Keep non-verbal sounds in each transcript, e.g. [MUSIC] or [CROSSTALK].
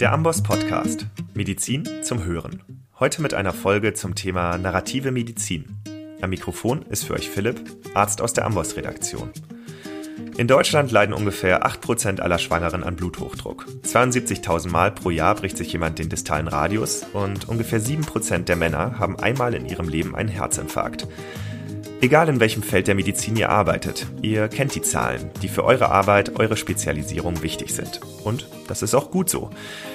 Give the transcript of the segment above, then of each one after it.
Der Amboss Podcast. Medizin zum Hören. Heute mit einer Folge zum Thema narrative Medizin. Am Mikrofon ist für euch Philipp, Arzt aus der Amboss Redaktion. In Deutschland leiden ungefähr 8% aller Schwangeren an Bluthochdruck. 72.000 Mal pro Jahr bricht sich jemand den distalen Radius und ungefähr 7% der Männer haben einmal in ihrem Leben einen Herzinfarkt. Egal in welchem Feld der Medizin ihr arbeitet, ihr kennt die Zahlen, die für eure Arbeit, eure Spezialisierung wichtig sind. Und das ist auch gut so.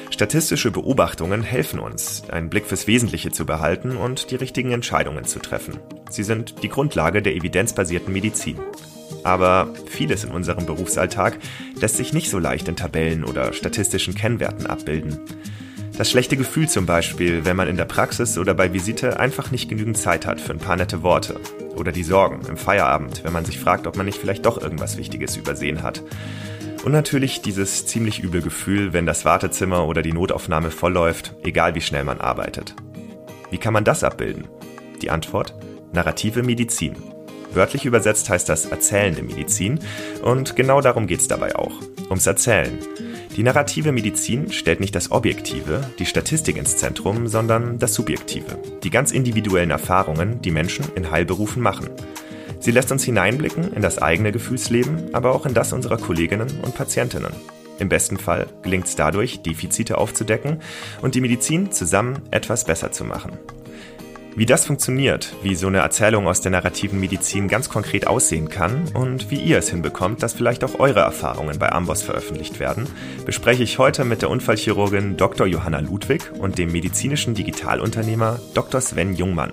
Statistische Beobachtungen helfen uns, einen Blick fürs Wesentliche zu behalten und die richtigen Entscheidungen zu treffen. Sie sind die Grundlage der evidenzbasierten Medizin. Aber vieles in unserem Berufsalltag lässt sich nicht so leicht in Tabellen oder statistischen Kennwerten abbilden. Das schlechte Gefühl zum Beispiel, wenn man in der Praxis oder bei Visite einfach nicht genügend Zeit hat für ein paar nette Worte. Oder die Sorgen im Feierabend, wenn man sich fragt, ob man nicht vielleicht doch irgendwas Wichtiges übersehen hat. Und natürlich dieses ziemlich üble Gefühl, wenn das Wartezimmer oder die Notaufnahme vollläuft, egal wie schnell man arbeitet. Wie kann man das abbilden? Die Antwort? Narrative Medizin. Wörtlich übersetzt heißt das erzählende Medizin und genau darum geht's dabei auch. Ums Erzählen. Die narrative Medizin stellt nicht das Objektive, die Statistik ins Zentrum, sondern das Subjektive, die ganz individuellen Erfahrungen, die Menschen in Heilberufen machen. Sie lässt uns hineinblicken in das eigene Gefühlsleben, aber auch in das unserer Kolleginnen und Patientinnen. Im besten Fall gelingt es dadurch, Defizite aufzudecken und die Medizin zusammen etwas besser zu machen. Wie das funktioniert, wie so eine Erzählung aus der narrativen Medizin ganz konkret aussehen kann und wie ihr es hinbekommt, dass vielleicht auch eure Erfahrungen bei Amboss veröffentlicht werden, bespreche ich heute mit der Unfallchirurgin Dr. Johanna Ludwig und dem medizinischen Digitalunternehmer Dr. Sven Jungmann.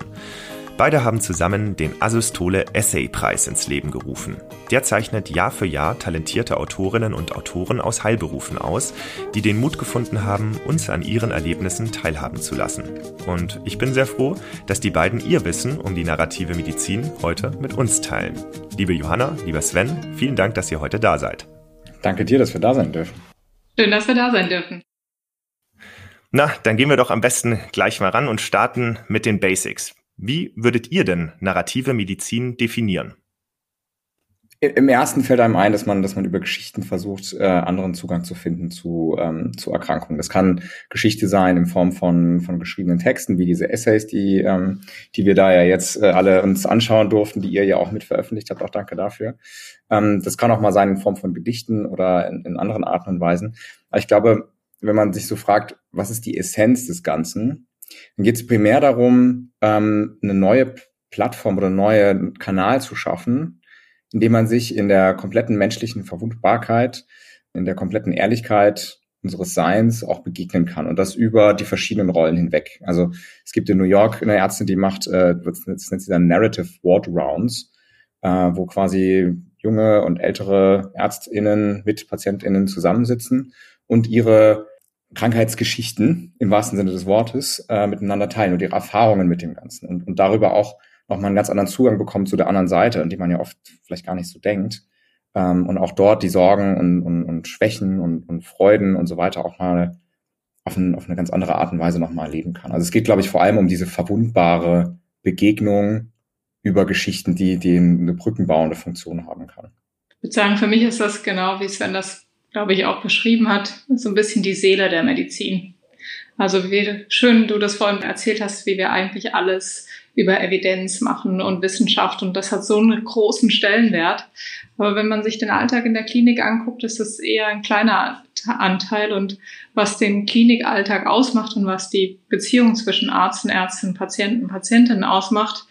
Beide haben zusammen den Asystole Essay Preis ins Leben gerufen. Der zeichnet Jahr für Jahr talentierte Autorinnen und Autoren aus Heilberufen aus, die den Mut gefunden haben, uns an ihren Erlebnissen teilhaben zu lassen. Und ich bin sehr froh, dass die beiden ihr Wissen um die narrative Medizin heute mit uns teilen. Liebe Johanna, lieber Sven, vielen Dank, dass ihr heute da seid. Danke dir, dass wir da sein dürfen. Schön, dass wir da sein dürfen. Na, dann gehen wir doch am besten gleich mal ran und starten mit den Basics. Wie würdet ihr denn narrative Medizin definieren? Im ersten fällt einem ein, dass man, dass man über Geschichten versucht, äh, anderen Zugang zu finden zu, ähm, zu Erkrankungen. Das kann Geschichte sein in Form von, von geschriebenen Texten, wie diese Essays, die, ähm, die wir da ja jetzt äh, alle uns anschauen durften, die ihr ja auch mit veröffentlicht habt. Auch danke dafür. Ähm, das kann auch mal sein in Form von Gedichten oder in, in anderen Arten und Weisen. Aber ich glaube, wenn man sich so fragt, was ist die Essenz des Ganzen, dann geht es primär darum, ähm, eine neue Plattform oder einen neuen Kanal zu schaffen, indem man sich in der kompletten menschlichen Verwundbarkeit, in der kompletten Ehrlichkeit unseres Seins auch begegnen kann und das über die verschiedenen Rollen hinweg. Also es gibt in New York eine Ärztin, die macht, äh, das nennt sie dann Narrative Ward Rounds, äh, wo quasi junge und ältere ÄrztInnen mit PatientInnen zusammensitzen und ihre Krankheitsgeschichten im wahrsten Sinne des Wortes äh, miteinander teilen und ihre Erfahrungen mit dem Ganzen und, und darüber auch nochmal einen ganz anderen Zugang bekommen zu der anderen Seite, an die man ja oft vielleicht gar nicht so denkt. Ähm, und auch dort die Sorgen und, und, und Schwächen und, und Freuden und so weiter auch mal auf, ein, auf eine ganz andere Art und Weise nochmal erleben kann. Also es geht, glaube ich, vor allem um diese verwundbare Begegnung über Geschichten, die, die eine brückenbauende Funktion haben kann. Ich würde sagen, für mich ist das genau, wie Sven das glaube ich, auch beschrieben hat, so ein bisschen die Seele der Medizin. Also wie schön du das vorhin erzählt hast, wie wir eigentlich alles über Evidenz machen und Wissenschaft und das hat so einen großen Stellenwert. Aber wenn man sich den Alltag in der Klinik anguckt, ist das eher ein kleiner Anteil und was den Klinikalltag ausmacht und was die Beziehung zwischen Arzt und Ärztin, Patienten, Patientinnen ausmacht,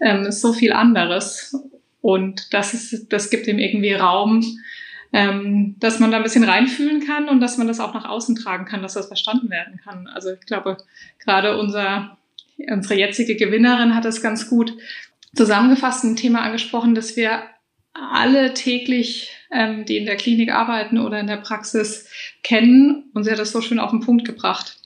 ähm, ist so viel anderes. Und das ist, das gibt ihm irgendwie Raum, ähm, dass man da ein bisschen reinfühlen kann und dass man das auch nach außen tragen kann, dass das verstanden werden kann. Also ich glaube, gerade unser, unsere jetzige Gewinnerin hat es ganz gut zusammengefasst ein Thema angesprochen, dass wir alle täglich, ähm, die in der Klinik arbeiten oder in der Praxis kennen. Und sie hat das so schön auf den Punkt gebracht.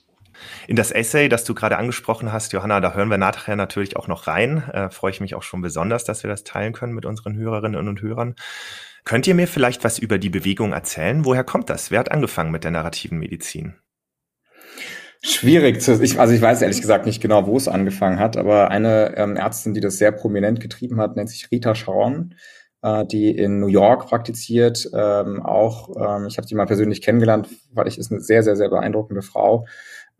In das Essay, das du gerade angesprochen hast, Johanna, da hören wir nachher natürlich auch noch rein. Äh, freue ich mich auch schon besonders, dass wir das teilen können mit unseren Hörerinnen und Hörern. Könnt ihr mir vielleicht was über die Bewegung erzählen? Woher kommt das? Wer hat angefangen mit der narrativen Medizin? Schwierig zu, ich, also ich weiß ehrlich gesagt nicht genau, wo es angefangen hat, aber eine ähm, Ärztin, die das sehr prominent getrieben hat, nennt sich Rita Sharon. äh, die in New York praktiziert. Ähm, auch, ähm, ich habe die mal persönlich kennengelernt, weil ich ist eine sehr, sehr, sehr beeindruckende Frau,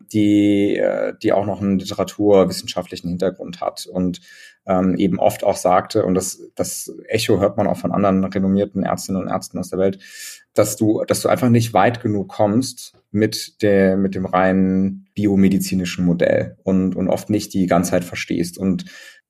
die, äh, die auch noch einen literaturwissenschaftlichen Hintergrund hat und ähm, eben oft auch sagte, und das, das Echo hört man auch von anderen renommierten Ärztinnen und Ärzten aus der Welt, dass du, dass du einfach nicht weit genug kommst mit der, mit dem reinen biomedizinischen Modell und, und oft nicht die Ganzheit verstehst. Und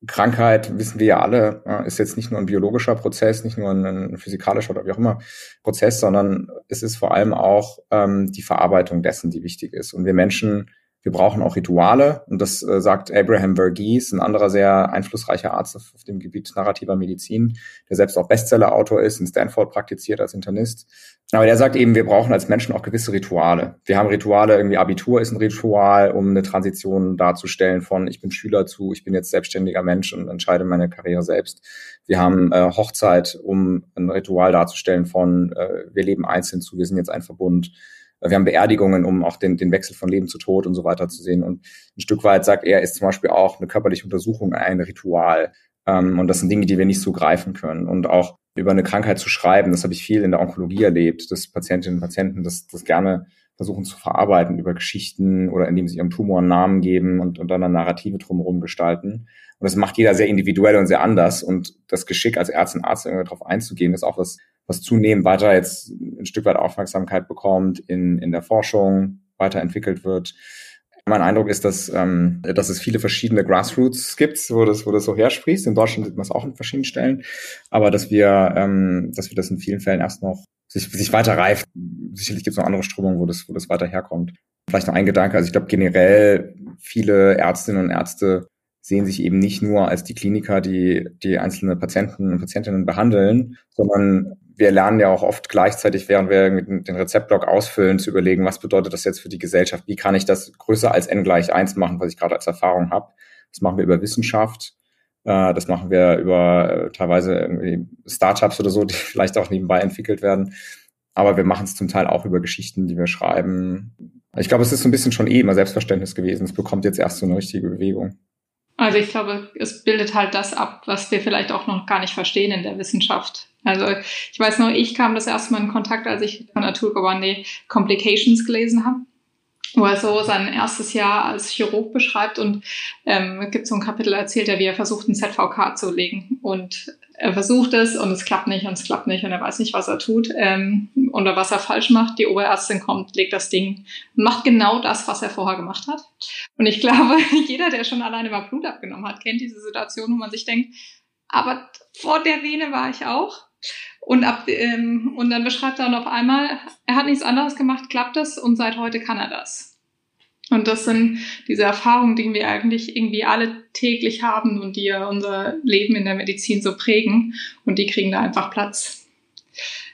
Krankheit, wissen wir ja alle, ist jetzt nicht nur ein biologischer Prozess, nicht nur ein, physikalischer oder wie auch immer Prozess, sondern es ist vor allem auch ähm, die Verarbeitung dessen, die wichtig ist. Und wir Menschen wir brauchen auch Rituale und das äh, sagt Abraham Verghese, ein anderer sehr einflussreicher Arzt auf, auf dem Gebiet narrativer Medizin, der selbst auch Bestseller-Autor ist, in Stanford praktiziert als Internist. Aber der sagt eben, wir brauchen als Menschen auch gewisse Rituale. Wir haben Rituale, irgendwie Abitur ist ein Ritual, um eine Transition darzustellen von ich bin Schüler zu, ich bin jetzt selbstständiger Mensch und entscheide meine Karriere selbst. Wir haben äh, Hochzeit, um ein Ritual darzustellen von äh, wir leben einzeln zu, wir sind jetzt ein Verbund wir haben Beerdigungen, um auch den, den Wechsel von Leben zu Tod und so weiter zu sehen. Und ein Stück weit sagt er, ist zum Beispiel auch eine körperliche Untersuchung ein Ritual. Ähm, und das sind Dinge, die wir nicht so greifen können. Und auch über eine Krankheit zu schreiben, das habe ich viel in der Onkologie erlebt, dass Patientinnen und Patienten das, das gerne versuchen zu verarbeiten über Geschichten oder indem sie ihrem Tumor einen Namen geben und, und dann eine Narrative drumherum gestalten. Und das macht jeder sehr individuell und sehr anders. Und das Geschick als Ärztin, Arzt irgendwie darauf einzugehen, ist auch was, was zunehmend weiter jetzt ein Stück weit Aufmerksamkeit bekommt, in, in der Forschung weiterentwickelt wird. Mein Eindruck ist, dass, ähm, dass es viele verschiedene Grassroots gibt, wo das, wo das so hersprießt. In Deutschland sieht man es auch an verschiedenen Stellen. Aber dass wir, ähm, dass wir das in vielen Fällen erst noch sich, sich weiter reift. Sicherlich gibt es noch andere Strömungen, wo das, wo das weiter herkommt. Vielleicht noch ein Gedanke. Also ich glaube generell viele Ärztinnen und Ärzte sehen sich eben nicht nur als die Kliniker, die die einzelne Patienten und Patientinnen behandeln, sondern wir lernen ja auch oft gleichzeitig, während wir den Rezeptblock ausfüllen, zu überlegen, was bedeutet das jetzt für die Gesellschaft? Wie kann ich das größer als n gleich eins machen, was ich gerade als Erfahrung habe? Das machen wir über Wissenschaft. Äh, das machen wir über äh, teilweise irgendwie Startups oder so, die [LAUGHS] vielleicht auch nebenbei entwickelt werden. Aber wir machen es zum Teil auch über Geschichten, die wir schreiben. Ich glaube, es ist so ein bisschen schon eh immer Selbstverständnis gewesen. Es bekommt jetzt erst so eine richtige Bewegung. Also ich glaube, es bildet halt das ab, was wir vielleicht auch noch gar nicht verstehen in der Wissenschaft. Also ich weiß nur, ich kam das erste Mal in Kontakt, als ich von Naturgewande Complications gelesen habe, wo er so sein erstes Jahr als Chirurg beschreibt und ähm, gibt so ein Kapitel, erzählt er, wie er versucht, ein ZVK zu legen und er versucht es und es klappt nicht und es klappt nicht und er weiß nicht, was er tut ähm, oder was er falsch macht. Die Oberärztin kommt, legt das Ding und macht genau das, was er vorher gemacht hat. Und ich glaube, [LAUGHS] jeder, der schon alleine mal Blut abgenommen hat, kennt diese Situation, wo man sich denkt, aber vor der Vene war ich auch. Und, ab, ähm, und dann beschreibt er auf einmal, er hat nichts anderes gemacht, klappt es und seit heute kann er das. Und das sind diese Erfahrungen, die wir eigentlich irgendwie alle täglich haben und die ja unser Leben in der Medizin so prägen. Und die kriegen da einfach Platz.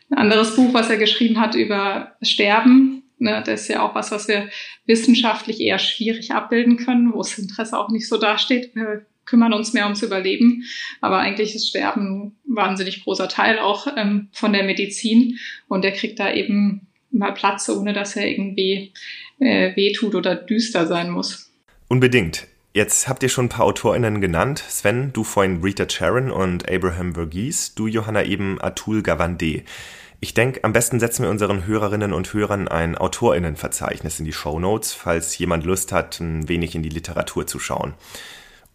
Ein anderes Buch, was er geschrieben hat über Sterben, ne, das ist ja auch was, was wir wissenschaftlich eher schwierig abbilden können, wo das Interesse auch nicht so dasteht. Kümmern uns mehr ums Überleben. Aber eigentlich ist Sterben ein wahnsinnig großer Teil auch ähm, von der Medizin. Und der kriegt da eben mal Platz, ohne dass er irgendwie äh, wehtut oder düster sein muss. Unbedingt. Jetzt habt ihr schon ein paar AutorInnen genannt. Sven, du vorhin Rita Charon und Abraham Verghese, du Johanna eben Atul Gawande. Ich denke, am besten setzen wir unseren Hörerinnen und Hörern ein AutorInnenverzeichnis in die Show Notes, falls jemand Lust hat, ein wenig in die Literatur zu schauen.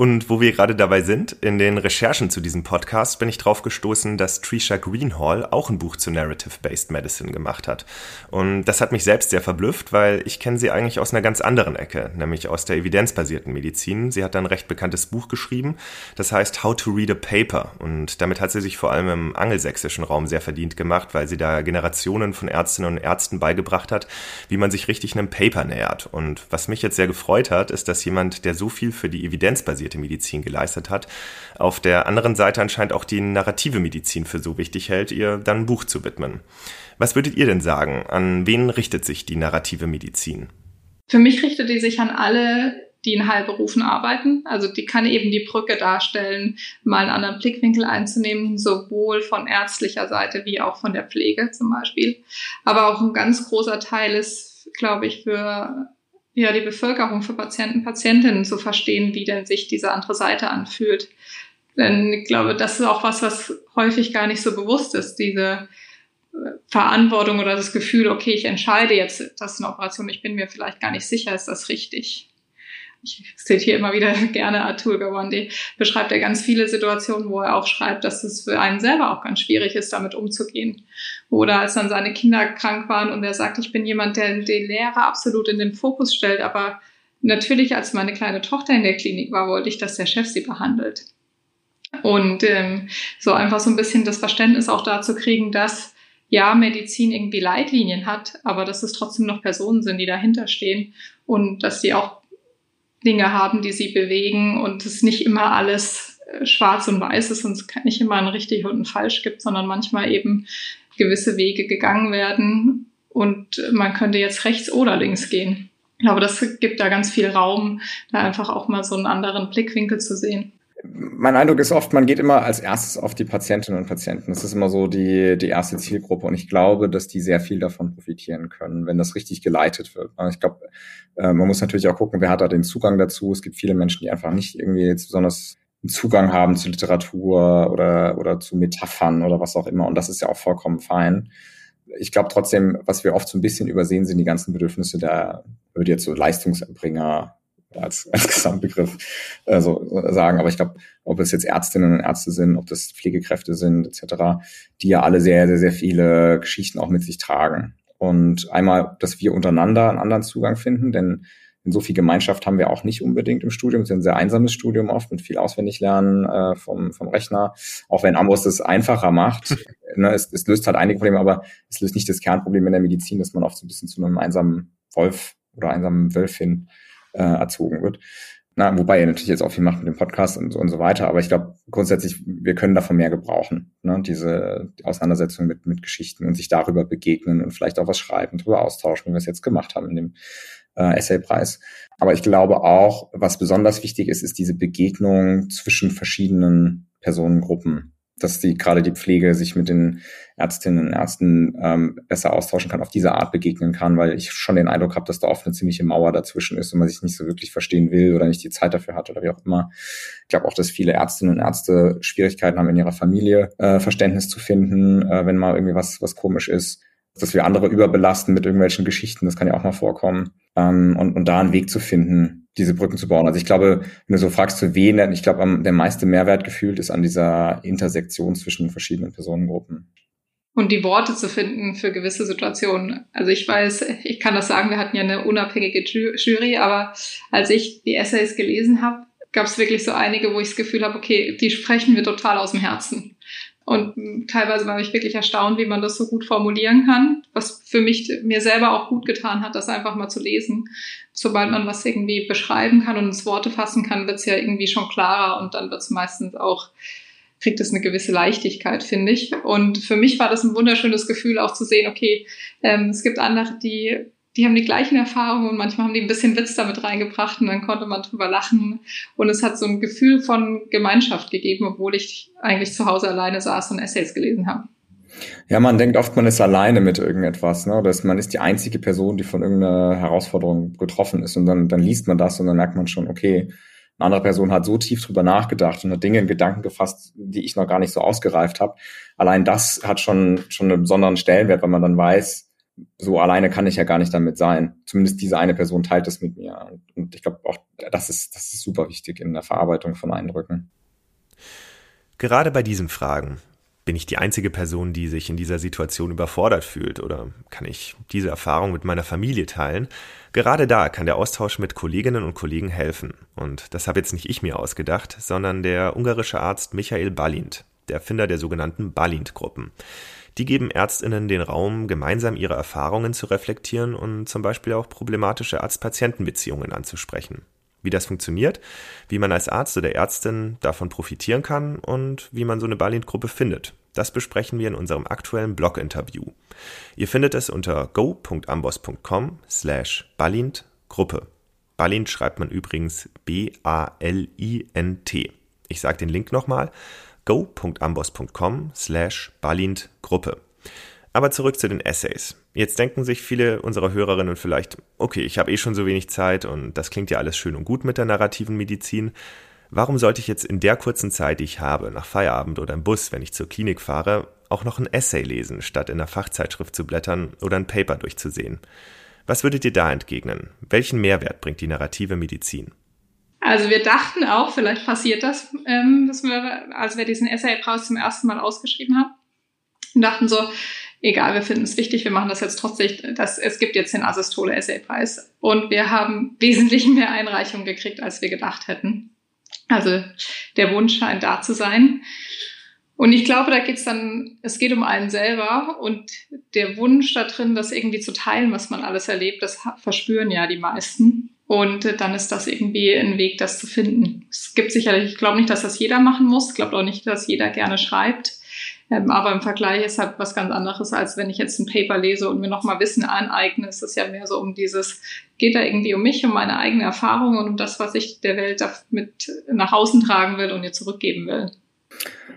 Und wo wir gerade dabei sind, in den Recherchen zu diesem Podcast bin ich drauf gestoßen, dass Trisha Greenhall auch ein Buch zu Narrative-Based Medicine gemacht hat. Und das hat mich selbst sehr verblüfft, weil ich kenne sie eigentlich aus einer ganz anderen Ecke, nämlich aus der evidenzbasierten Medizin. Sie hat ein recht bekanntes Buch geschrieben, das heißt How to Read a Paper. Und damit hat sie sich vor allem im angelsächsischen Raum sehr verdient gemacht, weil sie da Generationen von Ärztinnen und Ärzten beigebracht hat, wie man sich richtig einem Paper nähert. Und was mich jetzt sehr gefreut hat, ist, dass jemand, der so viel für die evidenzbasierte basierte Medizin geleistet hat. Auf der anderen Seite anscheinend auch die narrative Medizin für so wichtig hält, ihr dann ein Buch zu widmen. Was würdet ihr denn sagen? An wen richtet sich die narrative Medizin? Für mich richtet die sich an alle, die in Heilberufen arbeiten. Also die kann eben die Brücke darstellen, mal einen anderen Blickwinkel einzunehmen, sowohl von ärztlicher Seite wie auch von der Pflege zum Beispiel. Aber auch ein ganz großer Teil ist, glaube ich, für ja, die Bevölkerung, für Patienten, Patientinnen zu verstehen, wie denn sich diese andere Seite anfühlt. Denn ich glaube, das ist auch was, was häufig gar nicht so bewusst ist, diese äh, Verantwortung oder das Gefühl, okay, ich entscheide jetzt, das ist eine Operation, ich bin mir vielleicht gar nicht sicher, ist das richtig ich zitiere immer wieder [LAUGHS] gerne Atul Gawande, beschreibt er ganz viele Situationen, wo er auch schreibt, dass es für einen selber auch ganz schwierig ist, damit umzugehen. Oder als dann seine Kinder krank waren und er sagt, ich bin jemand, der den Lehrer absolut in den Fokus stellt, aber natürlich, als meine kleine Tochter in der Klinik war, wollte ich, dass der Chef sie behandelt. Und ähm, so einfach so ein bisschen das Verständnis auch dazu kriegen, dass ja, Medizin irgendwie Leitlinien hat, aber dass es trotzdem noch Personen sind, die dahinter stehen und dass die auch Dinge haben, die sie bewegen und es nicht immer alles äh, schwarz und weiß ist und es nicht immer ein richtig und ein falsch gibt, sondern manchmal eben gewisse Wege gegangen werden und man könnte jetzt rechts oder links gehen. Ich glaube, das gibt da ganz viel Raum, da einfach auch mal so einen anderen Blickwinkel zu sehen mein Eindruck ist oft, man geht immer als erstes auf die Patientinnen und Patienten. Das ist immer so die, die erste Zielgruppe. Und ich glaube, dass die sehr viel davon profitieren können, wenn das richtig geleitet wird. Ich glaube, äh, man muss natürlich auch gucken, wer hat da den Zugang dazu. Es gibt viele Menschen, die einfach nicht irgendwie jetzt besonders Zugang haben zu Literatur oder, oder zu Metaphern oder was auch immer. Und das ist ja auch vollkommen fein. Ich glaube trotzdem, was wir oft so ein bisschen übersehen, sind die ganzen Bedürfnisse der, würde jetzt so Leistungserbringer als, [LAUGHS] als Gesamtbegriff äh, so sagen. Aber ich glaube, ob es jetzt Ärztinnen und Ärzte sind, ob das Pflegekräfte sind, etc., die ja alle sehr, sehr, sehr viele Geschichten auch mit sich tragen. Und einmal, dass wir untereinander einen anderen Zugang finden, denn in so viel Gemeinschaft haben wir auch nicht unbedingt im Studium. Es ist ein sehr einsames Studium oft mit viel Auswendiglernen äh, vom, vom Rechner. Auch wenn Ambos das einfacher macht. [LAUGHS] ne, es, es löst halt einige Probleme, aber es löst nicht das Kernproblem in der Medizin, dass man oft so ein bisschen zu einem einsamen Wolf oder einsamen Wölfin äh, erzogen wird. Na, wobei er natürlich jetzt auch viel macht mit dem Podcast und so, und so weiter, aber ich glaube grundsätzlich, wir können davon mehr gebrauchen, ne? diese die Auseinandersetzung mit, mit Geschichten und sich darüber begegnen und vielleicht auch was schreiben, darüber austauschen, wie wir es jetzt gemacht haben in dem äh, Essaypreis. Aber ich glaube auch, was besonders wichtig ist, ist diese Begegnung zwischen verschiedenen Personengruppen dass die gerade die Pflege sich mit den Ärztinnen und Ärzten ähm, besser austauschen kann, auf diese Art begegnen kann, weil ich schon den Eindruck habe, dass da oft eine ziemliche Mauer dazwischen ist und man sich nicht so wirklich verstehen will oder nicht die Zeit dafür hat oder wie auch immer. Ich glaube auch, dass viele Ärztinnen und Ärzte Schwierigkeiten haben, in ihrer Familie äh, Verständnis zu finden, äh, wenn mal irgendwie was, was komisch ist dass wir andere überbelasten mit irgendwelchen Geschichten, das kann ja auch mal vorkommen. Ähm, und, und da einen Weg zu finden, diese Brücken zu bauen. Also ich glaube, wenn du so fragst, für wen, ich glaube, der meiste Mehrwert gefühlt ist an dieser Intersektion zwischen verschiedenen Personengruppen. Und die Worte zu finden für gewisse Situationen. Also ich weiß, ich kann das sagen, wir hatten ja eine unabhängige Jury, aber als ich die Essays gelesen habe, gab es wirklich so einige, wo ich das Gefühl habe, okay, die sprechen wir total aus dem Herzen. Und teilweise war ich wirklich erstaunt, wie man das so gut formulieren kann, was für mich mir selber auch gut getan hat, das einfach mal zu lesen. Sobald man was irgendwie beschreiben kann und ins Worte fassen kann, wird es ja irgendwie schon klarer und dann wird es meistens auch, kriegt es eine gewisse Leichtigkeit, finde ich. Und für mich war das ein wunderschönes Gefühl, auch zu sehen, okay, ähm, es gibt andere, die die haben die gleichen Erfahrungen und manchmal haben die ein bisschen Witz damit reingebracht und dann konnte man drüber lachen. Und es hat so ein Gefühl von Gemeinschaft gegeben, obwohl ich eigentlich zu Hause alleine saß und Essays gelesen habe. Ja, man denkt oft, man ist alleine mit irgendetwas, ne? Oder man ist die einzige Person, die von irgendeiner Herausforderung getroffen ist. Und dann, dann liest man das und dann merkt man schon, okay, eine andere Person hat so tief drüber nachgedacht und hat Dinge in Gedanken gefasst, die ich noch gar nicht so ausgereift habe. Allein das hat schon, schon einen besonderen Stellenwert, weil man dann weiß, so alleine kann ich ja gar nicht damit sein. Zumindest diese eine Person teilt es mit mir. Und ich glaube auch, das ist, das ist super wichtig in der Verarbeitung von Eindrücken. Gerade bei diesen Fragen, bin ich die einzige Person, die sich in dieser Situation überfordert fühlt oder kann ich diese Erfahrung mit meiner Familie teilen? Gerade da kann der Austausch mit Kolleginnen und Kollegen helfen. Und das habe jetzt nicht ich mir ausgedacht, sondern der ungarische Arzt Michael Balint, der Erfinder der sogenannten Balint-Gruppen. Die geben Ärztinnen den Raum, gemeinsam ihre Erfahrungen zu reflektieren und zum Beispiel auch problematische Arzt-Patienten-Beziehungen anzusprechen. Wie das funktioniert, wie man als Arzt oder Ärztin davon profitieren kann und wie man so eine Balint-Gruppe findet. Das besprechen wir in unserem aktuellen Blog-Interview. Ihr findet es unter go.ambos.com slash Balint-Gruppe. Balint schreibt man übrigens B-A-L-I-N-T. Ich sage den Link nochmal go.ambos.com slash balint-Gruppe. Aber zurück zu den Essays. Jetzt denken sich viele unserer Hörerinnen vielleicht, okay, ich habe eh schon so wenig Zeit und das klingt ja alles schön und gut mit der narrativen Medizin. Warum sollte ich jetzt in der kurzen Zeit, die ich habe, nach Feierabend oder im Bus, wenn ich zur Klinik fahre, auch noch ein Essay lesen, statt in der Fachzeitschrift zu blättern oder ein Paper durchzusehen? Was würdet ihr da entgegnen? Welchen Mehrwert bringt die narrative Medizin? Also wir dachten auch, vielleicht passiert das, ähm, dass wir, als wir diesen Essay-Preis zum ersten Mal ausgeschrieben haben, und dachten so, egal, wir finden es wichtig, wir machen das jetzt trotzdem, dass es gibt jetzt den Assistole Essay-Preis. Und wir haben wesentlich mehr Einreichungen gekriegt, als wir gedacht hätten. Also der Wunsch scheint da zu sein. Und ich glaube, da geht's dann, es geht um einen selber und der Wunsch da drin, das irgendwie zu teilen, was man alles erlebt, das verspüren ja die meisten. Und dann ist das irgendwie ein Weg, das zu finden. Es gibt sicherlich, ich glaube nicht, dass das jeder machen muss. Ich glaube auch nicht, dass jeder gerne schreibt. Ähm, aber im Vergleich ist halt was ganz anderes, als wenn ich jetzt ein Paper lese und mir nochmal Wissen aneigne. Es ist ja mehr so um dieses, geht da irgendwie um mich, um meine eigene Erfahrung und um das, was ich der Welt mit nach außen tragen will und ihr zurückgeben will.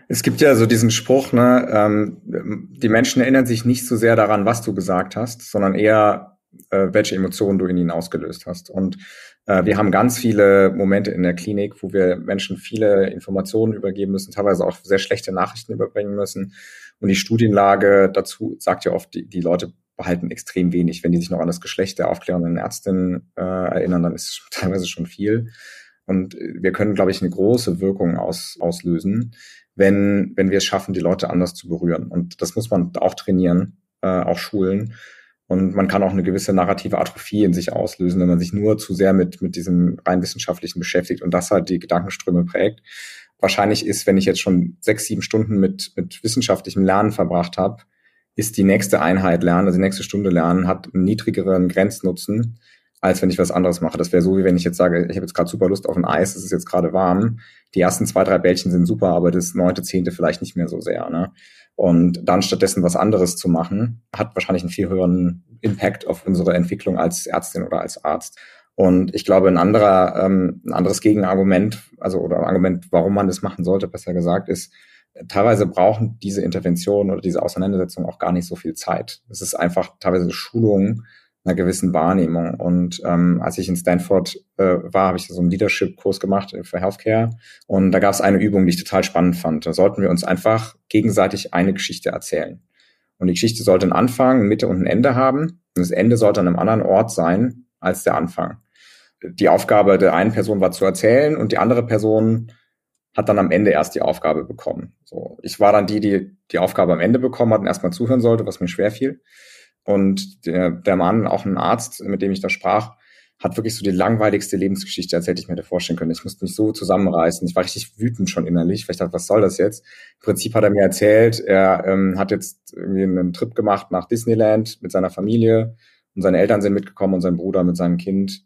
Es gibt ja so diesen Spruch, ne, ähm, die Menschen erinnern sich nicht so sehr daran, was du gesagt hast, sondern eher, äh, welche Emotionen du in ihnen ausgelöst hast. Und äh, wir haben ganz viele Momente in der Klinik, wo wir Menschen viele Informationen übergeben müssen, teilweise auch sehr schlechte Nachrichten überbringen müssen. Und die Studienlage dazu sagt ja oft, die, die Leute behalten extrem wenig. Wenn die sich noch an das Geschlecht der aufklärenden Ärztin äh, erinnern, dann ist es [LAUGHS] teilweise schon viel. Und wir können, glaube ich, eine große Wirkung aus, auslösen, wenn, wenn wir es schaffen, die Leute anders zu berühren. Und das muss man auch trainieren, äh, auch schulen. Und man kann auch eine gewisse narrative Atrophie in sich auslösen, wenn man sich nur zu sehr mit, mit diesem rein wissenschaftlichen beschäftigt und das halt die Gedankenströme prägt. Wahrscheinlich ist, wenn ich jetzt schon sechs, sieben Stunden mit, mit wissenschaftlichem Lernen verbracht habe, ist die nächste Einheit lernen, also die nächste Stunde lernen, hat einen niedrigeren Grenznutzen, als wenn ich was anderes mache. Das wäre so, wie wenn ich jetzt sage, ich habe jetzt gerade super Lust auf ein Eis, es ist jetzt gerade warm. Die ersten zwei, drei Bällchen sind super, aber das neunte, zehnte vielleicht nicht mehr so sehr. Ne? Und dann stattdessen was anderes zu machen, hat wahrscheinlich einen viel höheren Impact auf unsere Entwicklung als Ärztin oder als Arzt. Und ich glaube, ein anderer, ähm, ein anderes Gegenargument, also oder ein Argument, warum man das machen sollte, besser gesagt, ist, teilweise brauchen diese Interventionen oder diese Auseinandersetzungen auch gar nicht so viel Zeit. Es ist einfach teilweise Schulungen, einer gewissen Wahrnehmung. Und ähm, als ich in Stanford äh, war, habe ich so einen Leadership-Kurs gemacht für Healthcare. Und da gab es eine Übung, die ich total spannend fand. Da sollten wir uns einfach gegenseitig eine Geschichte erzählen. Und die Geschichte sollte einen Anfang, eine Mitte und ein Ende haben. Und das Ende sollte an einem anderen Ort sein als der Anfang. Die Aufgabe der einen Person war zu erzählen und die andere Person hat dann am Ende erst die Aufgabe bekommen. So, ich war dann die, die die Aufgabe am Ende bekommen hat und erstmal zuhören sollte, was mir schwer fiel. Und der, der Mann, auch ein Arzt, mit dem ich da sprach, hat wirklich so die langweiligste Lebensgeschichte erzählt, die ich mir hätte vorstellen können. Ich musste mich so zusammenreißen. Ich war richtig wütend schon innerlich, weil ich dachte, was soll das jetzt? Im Prinzip hat er mir erzählt, er ähm, hat jetzt irgendwie einen Trip gemacht nach Disneyland mit seiner Familie und seine Eltern sind mitgekommen und sein Bruder mit seinem Kind.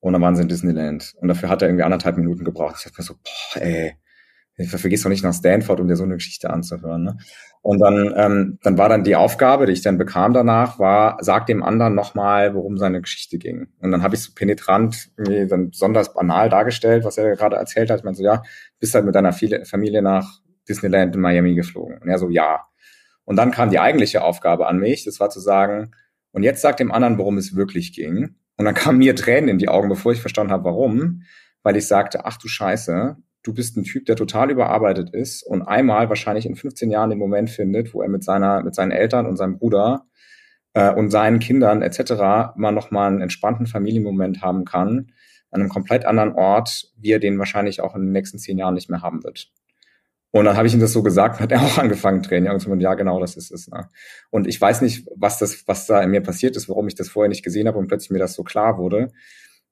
Und dann waren sie in Disneyland. Und dafür hat er irgendwie anderthalb Minuten gebraucht. Ich dachte mir so, boah, ey, vergisst doch nicht nach Stanford, um dir so eine Geschichte anzuhören. Ne? Und dann, ähm, dann war dann die Aufgabe, die ich dann bekam danach, war, sag dem anderen nochmal, worum seine Geschichte ging. Und dann habe ich so penetrant, irgendwie dann besonders banal dargestellt, was er gerade erzählt hat. Ich meinte so, ja, bist halt mit deiner Familie nach Disneyland in Miami geflogen. Und er so, ja. Und dann kam die eigentliche Aufgabe an mich, das war zu sagen, und jetzt sag dem anderen, worum es wirklich ging. Und dann kamen mir Tränen in die Augen, bevor ich verstanden habe, warum. Weil ich sagte, ach du Scheiße, du bist ein Typ, der total überarbeitet ist und einmal wahrscheinlich in 15 Jahren den Moment findet, wo er mit seiner, mit seinen Eltern und seinem Bruder äh, und seinen Kindern etc. mal nochmal einen entspannten Familienmoment haben kann, an einem komplett anderen Ort, wie er den wahrscheinlich auch in den nächsten zehn Jahren nicht mehr haben wird. Und dann habe ich ihm das so gesagt, hat er auch angefangen Training und ja, genau, das ist es. Ne? Und ich weiß nicht, was das, was da in mir passiert ist, warum ich das vorher nicht gesehen habe und plötzlich mir das so klar wurde.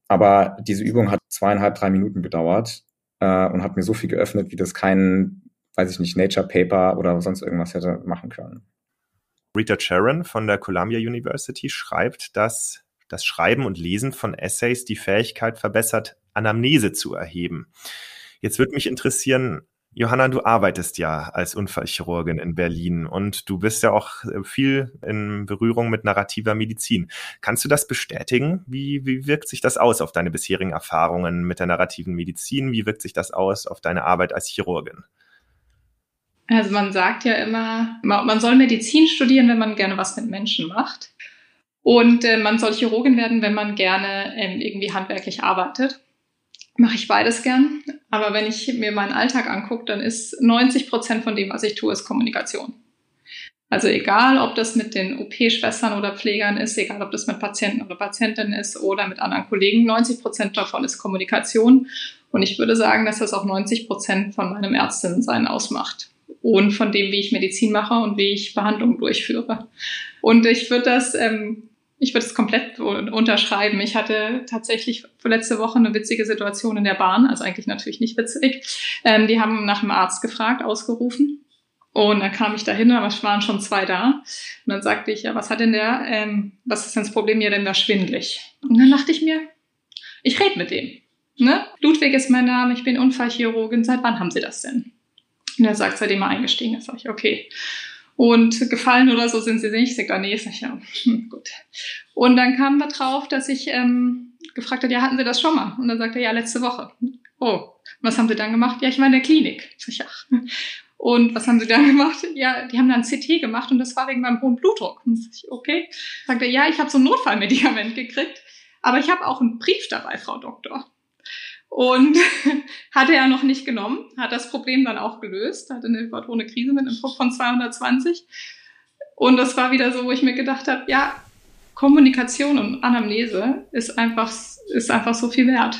Aber diese Übung hat zweieinhalb, drei Minuten gedauert äh, und hat mir so viel geöffnet, wie das kein, weiß ich nicht, Nature Paper oder sonst irgendwas hätte machen können. Rita Sharon von der Columbia University schreibt, dass das Schreiben und Lesen von Essays die Fähigkeit verbessert, Anamnese zu erheben. Jetzt würde mich interessieren, Johanna, du arbeitest ja als Unfallchirurgin in Berlin und du bist ja auch äh, viel in Berührung mit narrativer Medizin. Kannst du das bestätigen? Wie, wie wirkt sich das aus auf deine bisherigen Erfahrungen mit der narrativen Medizin? Wie wirkt sich das aus auf deine Arbeit als Chirurgin? Also man sagt ja immer, man soll Medizin studieren, wenn man gerne was mit Menschen macht. Und äh, man soll Chirurgin werden, wenn man gerne ähm, irgendwie handwerklich arbeitet. Mache ich beides gern. Aber wenn ich mir meinen Alltag angucke, dann ist 90 Prozent von dem, was ich tue, ist Kommunikation. Also egal, ob das mit den OP-Schwestern oder Pflegern ist, egal, ob das mit Patienten oder Patientinnen ist oder mit anderen Kollegen, 90 Prozent davon ist Kommunikation. Und ich würde sagen, dass das auch 90 Prozent von meinem Ärztinnensein ausmacht. Und von dem, wie ich Medizin mache und wie ich Behandlungen durchführe. Und ich würde das, ähm, ich würde es komplett unterschreiben. Ich hatte tatsächlich letzte Woche eine witzige Situation in der Bahn, also eigentlich natürlich nicht witzig. Ähm, die haben nach einem Arzt gefragt, ausgerufen. Und dann kam ich dahin, aber es waren schon zwei da. Und dann sagte ich, ja, was hat denn der, ähm, was ist denn das Problem hier denn da schwindlig? Und dann dachte ich mir, ich rede mit dem. Ne? Ludwig ist mein Name, ich bin Unfallchirurgin, seit wann haben Sie das denn? Und er sagt, seitdem er eingestiegen ist. Sag ich, okay. Und gefallen oder so sind Sie nicht? Ich sage, nee, sag ich, ja, hm, gut. Und dann kam da drauf, dass ich ähm, gefragt habe, ja, hatten Sie das schon mal? Und dann sagte er, ja, letzte Woche. Oh, was haben Sie dann gemacht? Ja, ich war in der Klinik. Sag ich, ach. Und was haben sie dann gemacht? Ja, die haben dann CT gemacht und das war wegen meinem hohen Blutdruck. Und ich, okay. Sagte, ja, ich habe so ein Notfallmedikament gekriegt, aber ich habe auch einen Brief dabei, Frau Doktor. Und [LAUGHS] hatte er noch nicht genommen, hat das Problem dann auch gelöst, hatte eine hypertone Krise mit einem Druck von 220. Und das war wieder so, wo ich mir gedacht habe, ja, Kommunikation und Anamnese ist einfach, ist einfach so viel wert.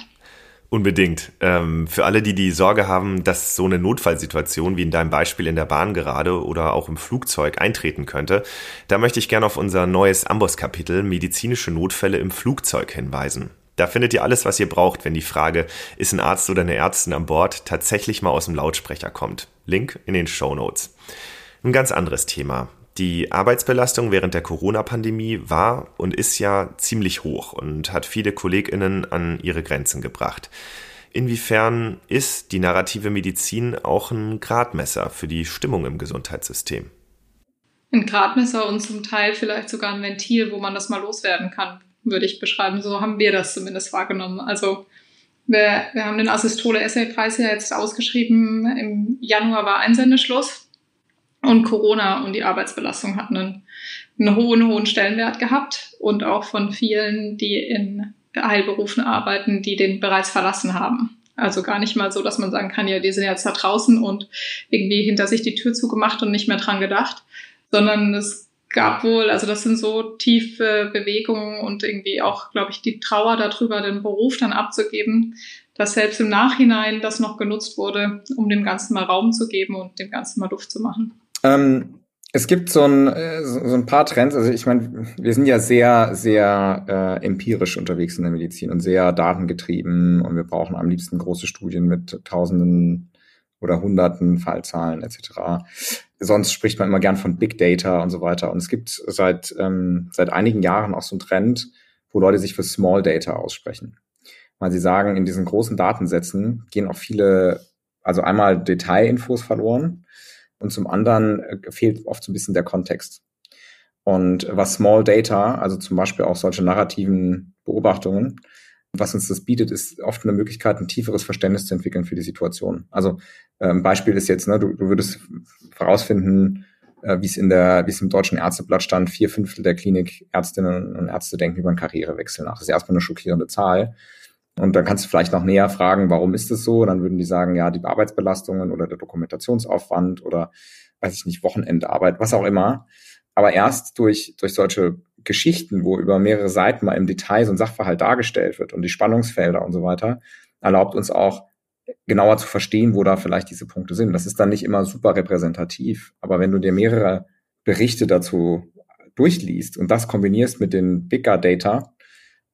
Unbedingt. Ähm, für alle, die die Sorge haben, dass so eine Notfallsituation wie in deinem Beispiel in der Bahn gerade oder auch im Flugzeug eintreten könnte, da möchte ich gerne auf unser neues Amboss-Kapitel Medizinische Notfälle im Flugzeug hinweisen. Da findet ihr alles, was ihr braucht, wenn die Frage, ist ein Arzt oder eine Ärztin an Bord, tatsächlich mal aus dem Lautsprecher kommt. Link in den Show Notes. Ein ganz anderes Thema. Die Arbeitsbelastung während der Corona-Pandemie war und ist ja ziemlich hoch und hat viele Kolleginnen an ihre Grenzen gebracht. Inwiefern ist die narrative Medizin auch ein Gradmesser für die Stimmung im Gesundheitssystem? Ein Gradmesser und zum Teil vielleicht sogar ein Ventil, wo man das mal loswerden kann, würde ich beschreiben. So haben wir das zumindest wahrgenommen. Also wir, wir haben den Assistole Essay-Preis ja jetzt ausgeschrieben. Im Januar war Einsendeschluss. Und Corona und die Arbeitsbelastung hatten einen, einen hohen, hohen Stellenwert gehabt und auch von vielen, die in Heilberufen arbeiten, die den bereits verlassen haben. Also gar nicht mal so, dass man sagen kann, ja, die sind jetzt da draußen und irgendwie hinter sich die Tür zugemacht und nicht mehr dran gedacht, sondern es gab wohl, also das sind so tiefe Bewegungen und irgendwie auch, glaube ich, die Trauer darüber, den Beruf dann abzugeben, dass selbst im Nachhinein das noch genutzt wurde, um dem Ganzen mal Raum zu geben und dem Ganzen mal Luft zu machen. Ähm, es gibt so ein, äh, so ein paar Trends. Also ich meine, wir sind ja sehr, sehr äh, empirisch unterwegs in der Medizin und sehr datengetrieben und wir brauchen am liebsten große Studien mit Tausenden oder Hunderten Fallzahlen etc. Sonst spricht man immer gern von Big Data und so weiter. Und es gibt seit, ähm, seit einigen Jahren auch so einen Trend, wo Leute sich für Small Data aussprechen. Weil sie sagen, in diesen großen Datensätzen gehen auch viele, also einmal Detailinfos verloren und zum anderen äh, fehlt oft so ein bisschen der Kontext. Und was Small Data, also zum Beispiel auch solche narrativen Beobachtungen, was uns das bietet, ist oft eine Möglichkeit, ein tieferes Verständnis zu entwickeln für die Situation. Also ein ähm, Beispiel ist jetzt, ne, du, du würdest herausfinden, äh, wie es in der, wie es im deutschen Ärzteblatt stand, vier Fünftel der Klinikärztinnen und Ärzte denken über einen Karrierewechsel nach. Das ist erstmal eine schockierende Zahl. Und dann kannst du vielleicht noch näher fragen, warum ist es so? Dann würden die sagen, ja, die Arbeitsbelastungen oder der Dokumentationsaufwand oder weiß ich nicht, Wochenendarbeit, was auch immer. Aber erst durch, durch solche Geschichten, wo über mehrere Seiten mal im Detail so ein Sachverhalt dargestellt wird und die Spannungsfelder und so weiter, erlaubt uns auch genauer zu verstehen, wo da vielleicht diese Punkte sind. Das ist dann nicht immer super repräsentativ. Aber wenn du dir mehrere Berichte dazu durchliest und das kombinierst mit den Bigger Data,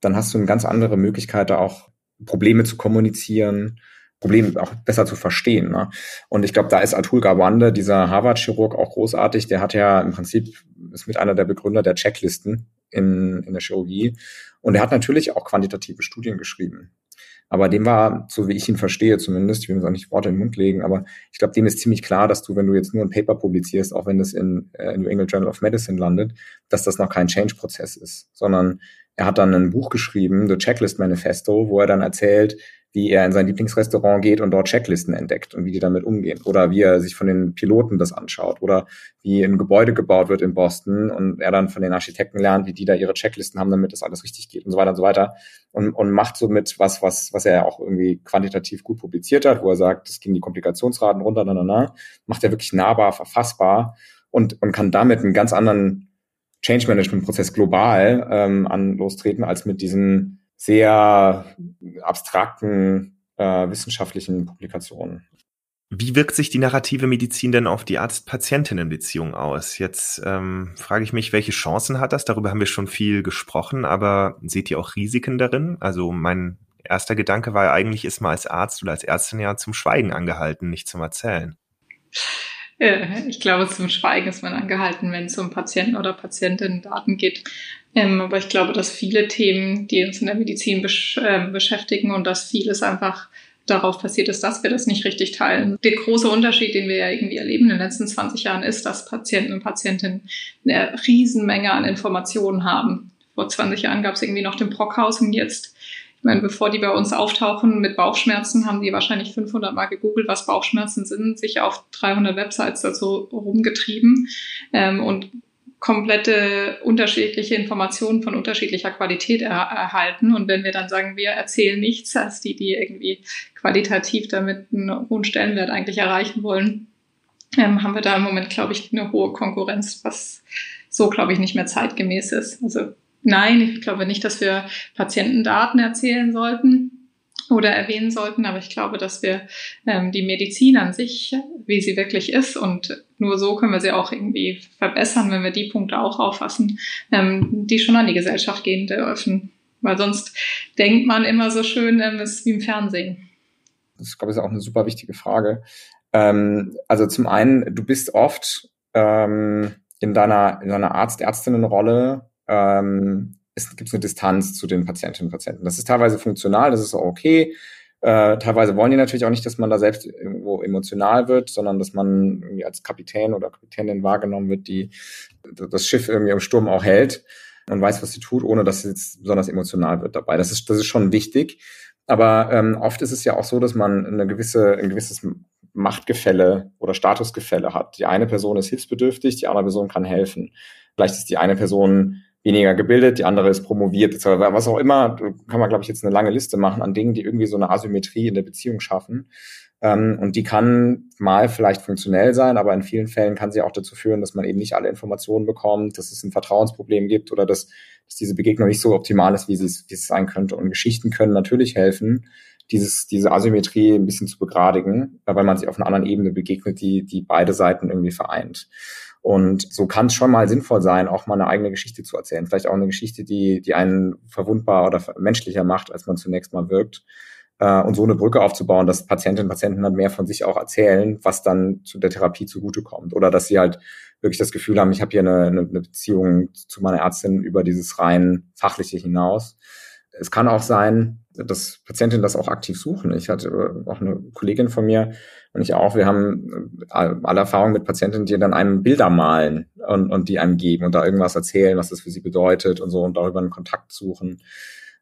dann hast du eine ganz andere Möglichkeit, da auch Probleme zu kommunizieren, Probleme auch besser zu verstehen. Ne? Und ich glaube, da ist Atul Gawande, dieser Harvard-Chirurg, auch großartig. Der hat ja im Prinzip, ist mit einer der Begründer der Checklisten in, in der Chirurgie. Und er hat natürlich auch quantitative Studien geschrieben. Aber dem war, so wie ich ihn verstehe zumindest, ich will mir auch nicht Worte in den Mund legen, aber ich glaube, dem ist ziemlich klar, dass du, wenn du jetzt nur ein Paper publizierst, auch wenn das in, äh, New England Journal of Medicine landet, dass das noch kein Change-Prozess ist, sondern er hat dann ein Buch geschrieben, The Checklist Manifesto, wo er dann erzählt, wie er in sein Lieblingsrestaurant geht und dort Checklisten entdeckt und wie die damit umgehen. Oder wie er sich von den Piloten das anschaut. Oder wie ein Gebäude gebaut wird in Boston und er dann von den Architekten lernt, wie die da ihre Checklisten haben, damit das alles richtig geht und so weiter und so weiter. Und, und macht somit was, was, was er ja auch irgendwie quantitativ gut publiziert hat, wo er sagt, das ging die Komplikationsraten runter, na, na, na. Macht er wirklich nahbar, verfassbar und, und kann damit einen ganz anderen Change Management Prozess global ähm, an lostreten als mit diesen sehr abstrakten äh, wissenschaftlichen Publikationen. Wie wirkt sich die narrative Medizin denn auf die Arzt-Patientinnen-Beziehung aus? Jetzt ähm, frage ich mich, welche Chancen hat das? Darüber haben wir schon viel gesprochen, aber seht ihr auch Risiken darin? Also mein erster Gedanke war ja eigentlich, ist man als Arzt oder als Ärztin ja zum Schweigen angehalten, nicht zum Erzählen. Ich glaube, zum Schweigen ist man angehalten, wenn es um Patienten oder Patientinnen-Daten geht. Ähm, aber ich glaube, dass viele Themen, die uns in der Medizin besch äh, beschäftigen und dass vieles einfach darauf passiert ist, dass wir das nicht richtig teilen. Der große Unterschied, den wir ja irgendwie erleben in den letzten 20 Jahren, ist, dass Patienten und Patientinnen eine Riesenmenge an Informationen haben. Vor 20 Jahren gab es irgendwie noch den Brockhaus und jetzt ich meine, bevor die bei uns auftauchen mit Bauchschmerzen, haben die wahrscheinlich 500 Mal gegoogelt, was Bauchschmerzen sind, sich auf 300 Websites dazu rumgetrieben ähm, und komplette unterschiedliche Informationen von unterschiedlicher Qualität er erhalten. Und wenn wir dann sagen, wir erzählen nichts, als die, die irgendwie qualitativ damit einen hohen Stellenwert eigentlich erreichen wollen, ähm, haben wir da im Moment, glaube ich, eine hohe Konkurrenz, was so, glaube ich, nicht mehr zeitgemäß ist. Also Nein, ich glaube nicht, dass wir Patientendaten erzählen sollten oder erwähnen sollten, aber ich glaube, dass wir ähm, die Medizin an sich, wie sie wirklich ist, und nur so können wir sie auch irgendwie verbessern, wenn wir die Punkte auch auffassen, ähm, die schon an die Gesellschaft gehen dürfen. Weil sonst denkt man immer so schön, ähm, es ist wie im Fernsehen. Das ist, glaube ich, auch eine super wichtige Frage. Ähm, also zum einen, du bist oft ähm, in deiner, in deiner Arzt-Ärztinnen-Rolle ähm, es gibt eine Distanz zu den Patientinnen und Patienten. Das ist teilweise funktional, das ist auch okay. Äh, teilweise wollen die natürlich auch nicht, dass man da selbst irgendwo emotional wird, sondern dass man irgendwie als Kapitän oder Kapitänin wahrgenommen wird, die das Schiff irgendwie im Sturm auch hält und weiß, was sie tut, ohne dass sie jetzt besonders emotional wird dabei. Das ist, das ist schon wichtig. Aber ähm, oft ist es ja auch so, dass man eine gewisse, ein gewisses Machtgefälle oder Statusgefälle hat. Die eine Person ist hilfsbedürftig, die andere Person kann helfen. Vielleicht ist die eine Person weniger gebildet, die andere ist promoviert, was auch immer, kann man, glaube ich, jetzt eine lange Liste machen an Dingen, die irgendwie so eine Asymmetrie in der Beziehung schaffen. Ähm, und die kann mal vielleicht funktionell sein, aber in vielen Fällen kann sie auch dazu führen, dass man eben nicht alle Informationen bekommt, dass es ein Vertrauensproblem gibt oder dass, dass diese Begegnung nicht so optimal ist, wie sie es, wie es sein könnte. Und Geschichten können natürlich helfen, dieses, diese Asymmetrie ein bisschen zu begradigen, weil man sich auf einer anderen Ebene begegnet, die, die beide Seiten irgendwie vereint. Und so kann es schon mal sinnvoll sein, auch mal eine eigene Geschichte zu erzählen. Vielleicht auch eine Geschichte, die, die einen verwundbar oder menschlicher macht, als man zunächst mal wirkt. Äh, und so eine Brücke aufzubauen, dass Patientinnen und Patienten dann mehr von sich auch erzählen, was dann zu der Therapie zugutekommt. Oder dass sie halt wirklich das Gefühl haben, ich habe hier eine, eine, Beziehung zu meiner Ärztin über dieses rein fachliche hinaus. Es kann auch sein, dass Patientinnen das auch aktiv suchen. Ich hatte auch eine Kollegin von mir und ich auch, wir haben äh, alle Erfahrungen mit Patientinnen, die dann einem Bilder malen und, und die einem geben und da irgendwas erzählen, was das für sie bedeutet und so und darüber einen Kontakt suchen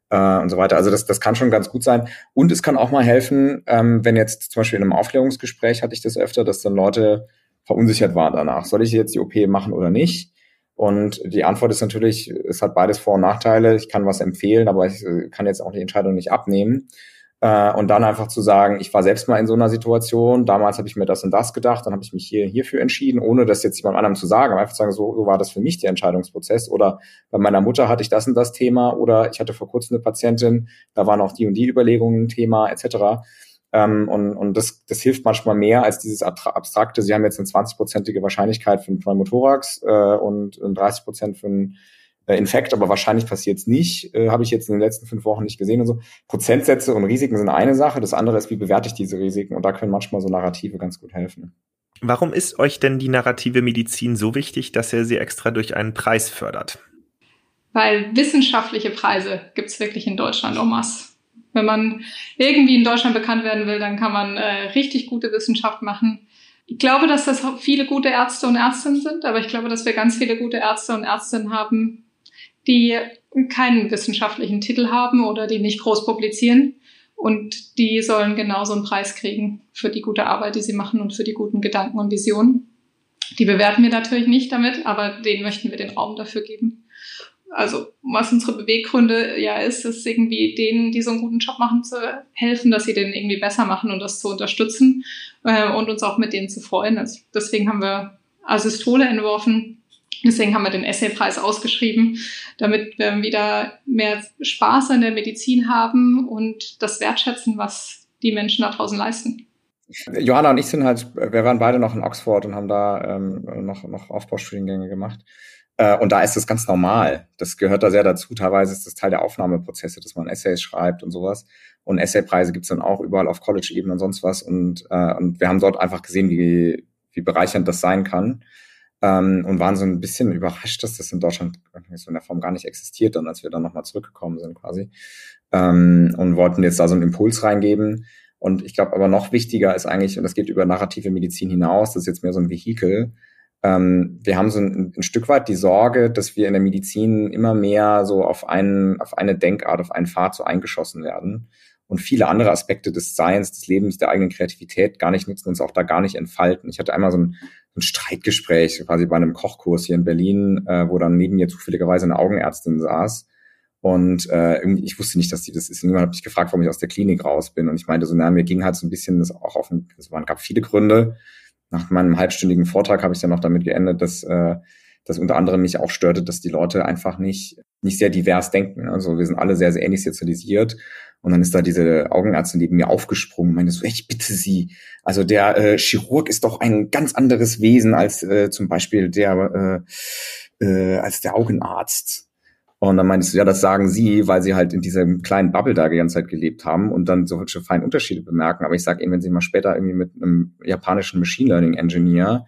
äh, und so weiter. Also das, das kann schon ganz gut sein. Und es kann auch mal helfen, ähm, wenn jetzt zum Beispiel in einem Aufklärungsgespräch hatte ich das öfter, dass dann Leute verunsichert waren danach. Soll ich jetzt die OP machen oder nicht? Und die Antwort ist natürlich, es hat beides Vor- und Nachteile. Ich kann was empfehlen, aber ich äh, kann jetzt auch die Entscheidung nicht abnehmen. Äh, und dann einfach zu sagen, ich war selbst mal in so einer Situation, damals habe ich mir das und das gedacht, dann habe ich mich hier hierfür entschieden, ohne das jetzt jemand anderem zu sagen, aber einfach zu sagen, so, so war das für mich der Entscheidungsprozess. Oder bei meiner Mutter hatte ich das und das Thema oder ich hatte vor kurzem eine Patientin, da waren auch die und die Überlegungen ein Thema, etc. Ähm, und und das, das hilft manchmal mehr als dieses Abstrakte. Sie haben jetzt eine 20-prozentige Wahrscheinlichkeit für einen Pneumothorax äh, und 30 Prozent für einen Infekt, aber wahrscheinlich passiert es nicht. Äh, Habe ich jetzt in den letzten fünf Wochen nicht gesehen und so. Prozentsätze und Risiken sind eine Sache. Das andere ist, wie bewerte ich diese Risiken? Und da können manchmal so Narrative ganz gut helfen. Warum ist euch denn die narrative Medizin so wichtig, dass ihr sie extra durch einen Preis fördert? Weil wissenschaftliche Preise gibt's wirklich in Deutschland en masse. Wenn man irgendwie in Deutschland bekannt werden will, dann kann man äh, richtig gute Wissenschaft machen. Ich glaube, dass das viele gute Ärzte und Ärztinnen sind, aber ich glaube, dass wir ganz viele gute Ärzte und Ärztinnen haben, die keinen wissenschaftlichen Titel haben oder die nicht groß publizieren Und die sollen genauso einen Preis kriegen für die gute Arbeit, die sie machen und für die guten Gedanken und Visionen. Die bewerten wir natürlich nicht damit, aber denen möchten wir den Raum dafür geben. Also was unsere Beweggründe ja ist, ist irgendwie denen, die so einen guten Job machen, zu helfen, dass sie den irgendwie besser machen und das zu unterstützen äh, und uns auch mit denen zu freuen. Also deswegen haben wir Asystole entworfen. Deswegen haben wir den Essaypreis ausgeschrieben, damit wir wieder mehr Spaß an der Medizin haben und das wertschätzen, was die Menschen da draußen leisten. Johanna und ich sind halt, wir waren beide noch in Oxford und haben da ähm, noch, noch Aufbaustudiengänge gemacht. Äh, und da ist das ganz normal. Das gehört da sehr dazu. Teilweise ist das Teil der Aufnahmeprozesse, dass man Essays schreibt und sowas. Und Essaypreise gibt's dann auch überall auf College-Ebene und sonst was. Und, äh, und wir haben dort einfach gesehen, wie, wie bereichernd das sein kann. Ähm, und waren so ein bisschen überrascht, dass das in Deutschland so in der Form gar nicht existiert, dann als wir dann nochmal zurückgekommen sind quasi. Ähm, und wollten jetzt da so einen Impuls reingeben. Und ich glaube aber noch wichtiger ist eigentlich, und das geht über narrative Medizin hinaus, das ist jetzt mehr so ein Vehikel, ähm, wir haben so ein, ein, Stück weit die Sorge, dass wir in der Medizin immer mehr so auf einen, auf eine Denkart, auf einen Pfad so eingeschossen werden und viele andere Aspekte des Seins, des Lebens, der eigenen Kreativität gar nicht nutzen, uns auch da gar nicht entfalten. Ich hatte einmal so ein, ein Streitgespräch quasi bei einem Kochkurs hier in Berlin, äh, wo dann neben mir zufälligerweise eine Augenärztin saß. Und äh, irgendwie, ich wusste nicht, dass die das ist. Niemand hat mich gefragt, warum ich aus der Klinik raus bin. Und ich meinte so, na, mir ging halt so ein bisschen das auch auf, ein, also gab viele Gründe, nach meinem halbstündigen Vortrag habe ich dann noch damit geendet, dass äh, dass unter anderem mich auch störte, dass die Leute einfach nicht nicht sehr divers denken. Also wir sind alle sehr sehr ähnlich sozialisiert und dann ist da diese Augenärztin neben mir aufgesprungen und meinte so, ich bitte Sie, also der äh, Chirurg ist doch ein ganz anderes Wesen als äh, zum Beispiel der äh, äh, als der Augenarzt. Und dann meinst du, ja, das sagen sie, weil sie halt in diesem kleinen Bubble da die ganze Zeit gelebt haben und dann solche feinen Unterschiede bemerken. Aber ich sage ihnen, wenn sie mal später irgendwie mit einem japanischen Machine Learning Engineer,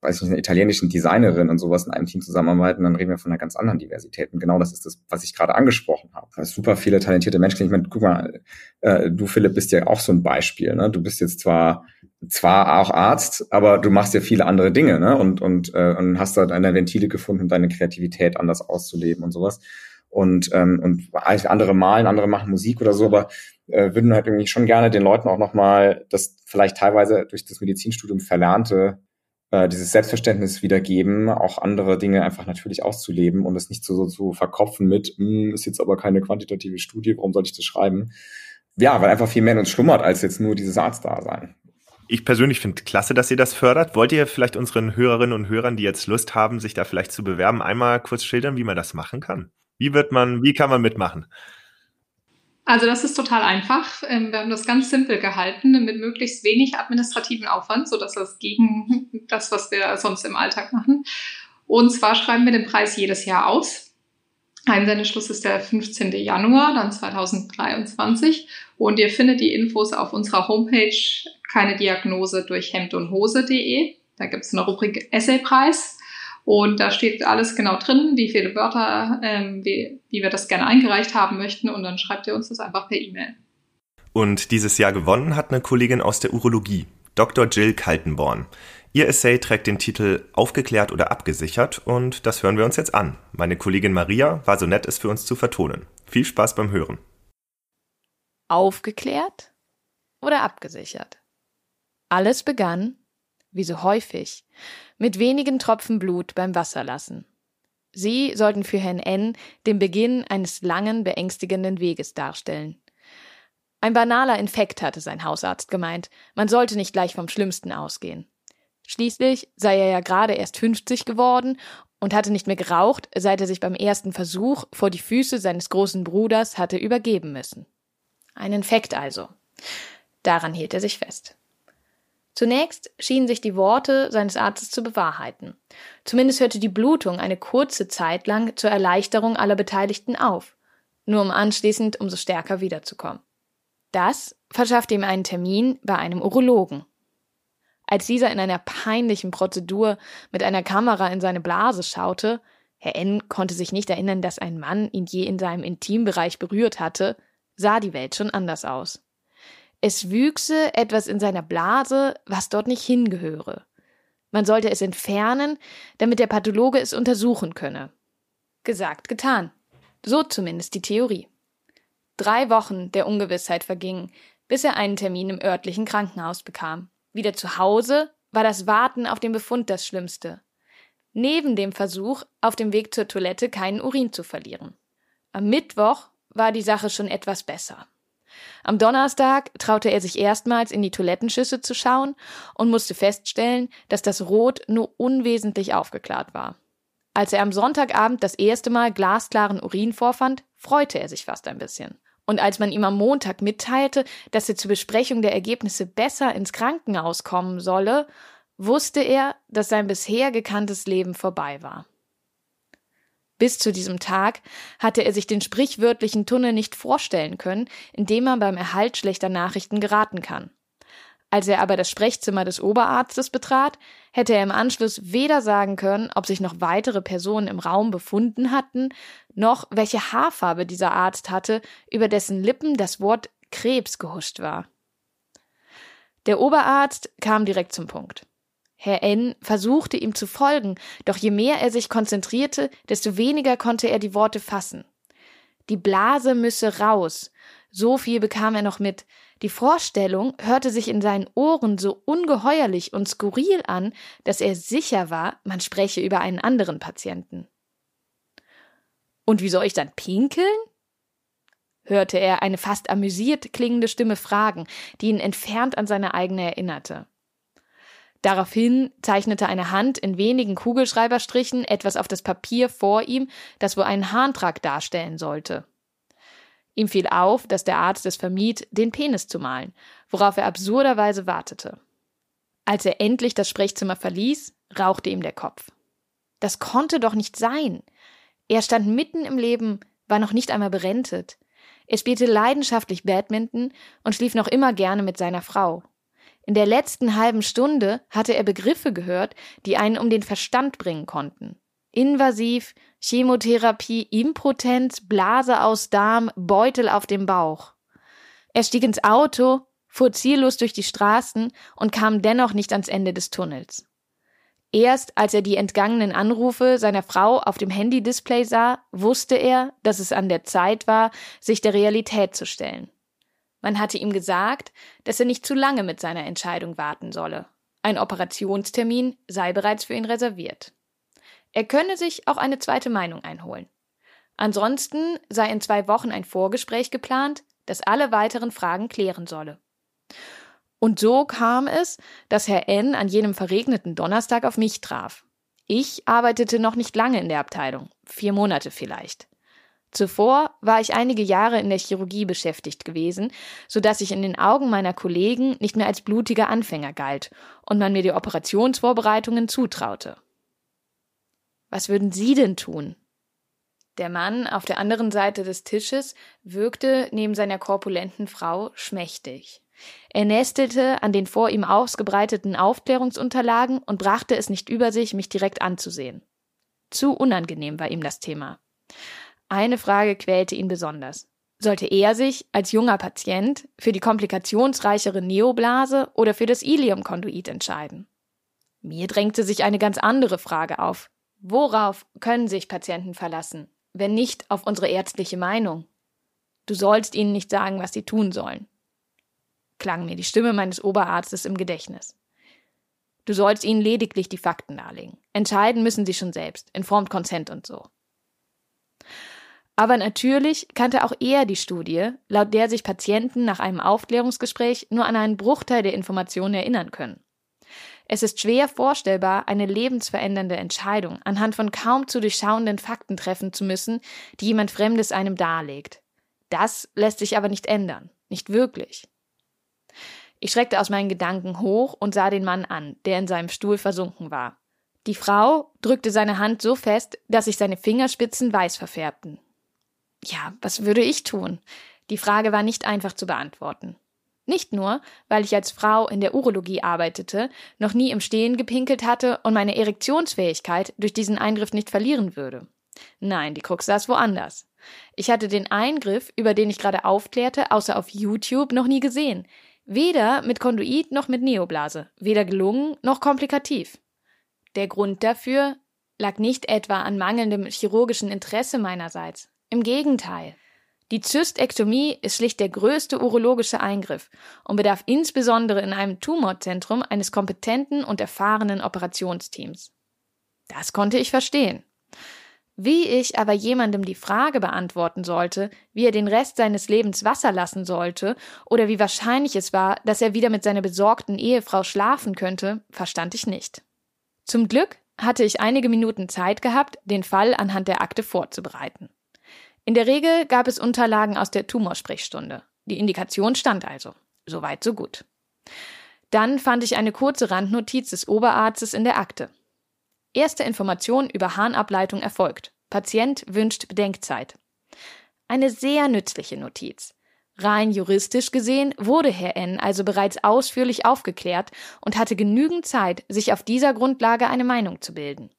weiß ich nicht, einer italienischen Designerin und sowas in einem Team zusammenarbeiten, dann reden wir von einer ganz anderen Diversität. Und genau das ist das, was ich gerade angesprochen habe. Super viele talentierte Menschen. Ich meine, guck mal, äh, du Philipp bist ja auch so ein Beispiel. Ne? Du bist jetzt zwar zwar auch Arzt, aber du machst ja viele andere Dinge, ne? Und und äh, und hast da deine Ventile gefunden, deine Kreativität anders auszuleben und sowas. Und ähm, und andere malen, andere machen Musik oder so, aber äh, würden halt irgendwie schon gerne den Leuten auch nochmal das vielleicht teilweise durch das Medizinstudium verlernte äh, dieses Selbstverständnis wiedergeben, auch andere Dinge einfach natürlich auszuleben und es nicht so, so zu verkopfen mit, hm, ist jetzt aber keine quantitative Studie, warum soll ich das schreiben? Ja, weil einfach viel mehr in uns schlummert als jetzt nur dieses Arztdasein. Ich persönlich finde klasse, dass ihr das fördert. Wollt ihr vielleicht unseren Hörerinnen und Hörern, die jetzt Lust haben, sich da vielleicht zu bewerben, einmal kurz schildern, wie man das machen kann? Wie wird man, wie kann man mitmachen? Also das ist total einfach. Ähm, wir haben das ganz simpel gehalten, mit möglichst wenig administrativen Aufwand, sodass das gegen das, was wir sonst im Alltag machen. Und zwar schreiben wir den Preis jedes Jahr aus. Einsendeschluss ist der 15. Januar, dann 2023. Und ihr findet die Infos auf unserer Homepage keine Diagnose durch Hemd und Hose.de. Da gibt es eine Rubrik Essaypreis. Und da steht alles genau drin, wie viele Wörter, ähm, wie, wie wir das gerne eingereicht haben möchten. Und dann schreibt ihr uns das einfach per E-Mail. Und dieses Jahr gewonnen hat eine Kollegin aus der Urologie, Dr. Jill Kaltenborn. Ihr Essay trägt den Titel Aufgeklärt oder abgesichert und das hören wir uns jetzt an. Meine Kollegin Maria war so nett, es für uns zu vertonen. Viel Spaß beim Hören. Aufgeklärt oder abgesichert? Alles begann, wie so häufig, mit wenigen Tropfen Blut beim Wasserlassen. Sie sollten für Herrn N. den Beginn eines langen, beängstigenden Weges darstellen. Ein banaler Infekt hatte sein Hausarzt gemeint, man sollte nicht gleich vom Schlimmsten ausgehen. Schließlich sei er ja gerade erst 50 geworden und hatte nicht mehr geraucht, seit er sich beim ersten Versuch vor die Füße seines großen Bruders hatte übergeben müssen. Ein Infekt also. Daran hielt er sich fest. Zunächst schienen sich die Worte seines Arztes zu bewahrheiten. Zumindest hörte die Blutung eine kurze Zeit lang zur Erleichterung aller Beteiligten auf, nur um anschließend umso stärker wiederzukommen. Das verschaffte ihm einen Termin bei einem Urologen. Als dieser in einer peinlichen Prozedur mit einer Kamera in seine Blase schaute, Herr N. konnte sich nicht erinnern, dass ein Mann ihn je in seinem Intimbereich berührt hatte, sah die Welt schon anders aus. Es wüchse etwas in seiner Blase, was dort nicht hingehöre. Man sollte es entfernen, damit der Pathologe es untersuchen könne. Gesagt, getan. So zumindest die Theorie. Drei Wochen der Ungewissheit vergingen, bis er einen Termin im örtlichen Krankenhaus bekam. Wieder zu Hause war das Warten auf den Befund das Schlimmste. Neben dem Versuch, auf dem Weg zur Toilette keinen Urin zu verlieren. Am Mittwoch war die Sache schon etwas besser. Am Donnerstag traute er sich erstmals in die Toilettenschüsse zu schauen und musste feststellen, dass das Rot nur unwesentlich aufgeklärt war. Als er am Sonntagabend das erste Mal glasklaren Urin vorfand, freute er sich fast ein bisschen. Und als man ihm am Montag mitteilte, dass er zur Besprechung der Ergebnisse besser ins Krankenhaus kommen solle, wusste er, dass sein bisher gekanntes Leben vorbei war. Bis zu diesem Tag hatte er sich den sprichwörtlichen Tunnel nicht vorstellen können, in dem man beim Erhalt schlechter Nachrichten geraten kann. Als er aber das Sprechzimmer des Oberarztes betrat, hätte er im Anschluss weder sagen können, ob sich noch weitere Personen im Raum befunden hatten, noch welche Haarfarbe dieser Arzt hatte, über dessen Lippen das Wort Krebs gehuscht war. Der Oberarzt kam direkt zum Punkt. Herr N. versuchte ihm zu folgen, doch je mehr er sich konzentrierte, desto weniger konnte er die Worte fassen. Die Blase müsse raus, so viel bekam er noch mit, die Vorstellung hörte sich in seinen Ohren so ungeheuerlich und skurril an, dass er sicher war, man spreche über einen anderen Patienten. Und wie soll ich dann pinkeln? hörte er eine fast amüsiert klingende Stimme fragen, die ihn entfernt an seine eigene erinnerte. Daraufhin zeichnete eine Hand in wenigen Kugelschreiberstrichen etwas auf das Papier vor ihm, das wohl einen Harntrag darstellen sollte. Ihm fiel auf, dass der Arzt es vermied, den Penis zu malen, worauf er absurderweise wartete. Als er endlich das Sprechzimmer verließ, rauchte ihm der Kopf. Das konnte doch nicht sein. Er stand mitten im Leben, war noch nicht einmal berentet. Er spielte leidenschaftlich Badminton und schlief noch immer gerne mit seiner Frau. In der letzten halben Stunde hatte er Begriffe gehört, die einen um den Verstand bringen konnten. Invasiv, Chemotherapie, Impotenz, Blase aus Darm, Beutel auf dem Bauch. Er stieg ins Auto, fuhr ziellos durch die Straßen und kam dennoch nicht ans Ende des Tunnels. Erst als er die entgangenen Anrufe seiner Frau auf dem Handy-Display sah, wusste er, dass es an der Zeit war, sich der Realität zu stellen. Man hatte ihm gesagt, dass er nicht zu lange mit seiner Entscheidung warten solle. Ein Operationstermin sei bereits für ihn reserviert. Er könne sich auch eine zweite Meinung einholen. Ansonsten sei in zwei Wochen ein Vorgespräch geplant, das alle weiteren Fragen klären solle. Und so kam es, dass Herr N. an jenem verregneten Donnerstag auf mich traf. Ich arbeitete noch nicht lange in der Abteilung, vier Monate vielleicht. Zuvor war ich einige Jahre in der Chirurgie beschäftigt gewesen, so dass ich in den Augen meiner Kollegen nicht mehr als blutiger Anfänger galt und man mir die Operationsvorbereitungen zutraute. Was würden Sie denn tun? Der Mann auf der anderen Seite des Tisches wirkte neben seiner korpulenten Frau schmächtig. Er nestelte an den vor ihm ausgebreiteten Aufklärungsunterlagen und brachte es nicht über sich, mich direkt anzusehen. Zu unangenehm war ihm das Thema. Eine Frage quälte ihn besonders. Sollte er sich als junger Patient für die komplikationsreichere Neoblase oder für das Iliumkonduit entscheiden? Mir drängte sich eine ganz andere Frage auf. Worauf können sich Patienten verlassen, wenn nicht auf unsere ärztliche Meinung? Du sollst ihnen nicht sagen, was sie tun sollen. Klang mir die Stimme meines Oberarztes im Gedächtnis. Du sollst ihnen lediglich die Fakten darlegen. Entscheiden müssen sie schon selbst, informed consent und so. Aber natürlich kannte auch er die Studie, laut der sich Patienten nach einem Aufklärungsgespräch nur an einen Bruchteil der Informationen erinnern können. Es ist schwer vorstellbar, eine lebensverändernde Entscheidung anhand von kaum zu durchschauenden Fakten treffen zu müssen, die jemand Fremdes einem darlegt. Das lässt sich aber nicht ändern. Nicht wirklich. Ich schreckte aus meinen Gedanken hoch und sah den Mann an, der in seinem Stuhl versunken war. Die Frau drückte seine Hand so fest, dass sich seine Fingerspitzen weiß verfärbten. Ja, was würde ich tun? Die Frage war nicht einfach zu beantworten. Nicht nur, weil ich als Frau in der Urologie arbeitete, noch nie im Stehen gepinkelt hatte und meine Erektionsfähigkeit durch diesen Eingriff nicht verlieren würde. Nein, die Krux saß woanders. Ich hatte den Eingriff, über den ich gerade aufklärte, außer auf YouTube noch nie gesehen. Weder mit Konduit noch mit Neoblase. Weder gelungen noch komplikativ. Der Grund dafür lag nicht etwa an mangelndem chirurgischen Interesse meinerseits. Im Gegenteil. Die Zystektomie ist schlicht der größte urologische Eingriff und bedarf insbesondere in einem Tumorzentrum eines kompetenten und erfahrenen Operationsteams. Das konnte ich verstehen. Wie ich aber jemandem die Frage beantworten sollte, wie er den Rest seines Lebens Wasser lassen sollte oder wie wahrscheinlich es war, dass er wieder mit seiner besorgten Ehefrau schlafen könnte, verstand ich nicht. Zum Glück hatte ich einige Minuten Zeit gehabt, den Fall anhand der Akte vorzubereiten. In der Regel gab es Unterlagen aus der Tumorsprechstunde. Die Indikation stand also. Soweit, so gut. Dann fand ich eine kurze Randnotiz des Oberarztes in der Akte. Erste Information über Harnableitung erfolgt. Patient wünscht Bedenkzeit. Eine sehr nützliche Notiz. Rein juristisch gesehen wurde Herr N. also bereits ausführlich aufgeklärt und hatte genügend Zeit, sich auf dieser Grundlage eine Meinung zu bilden.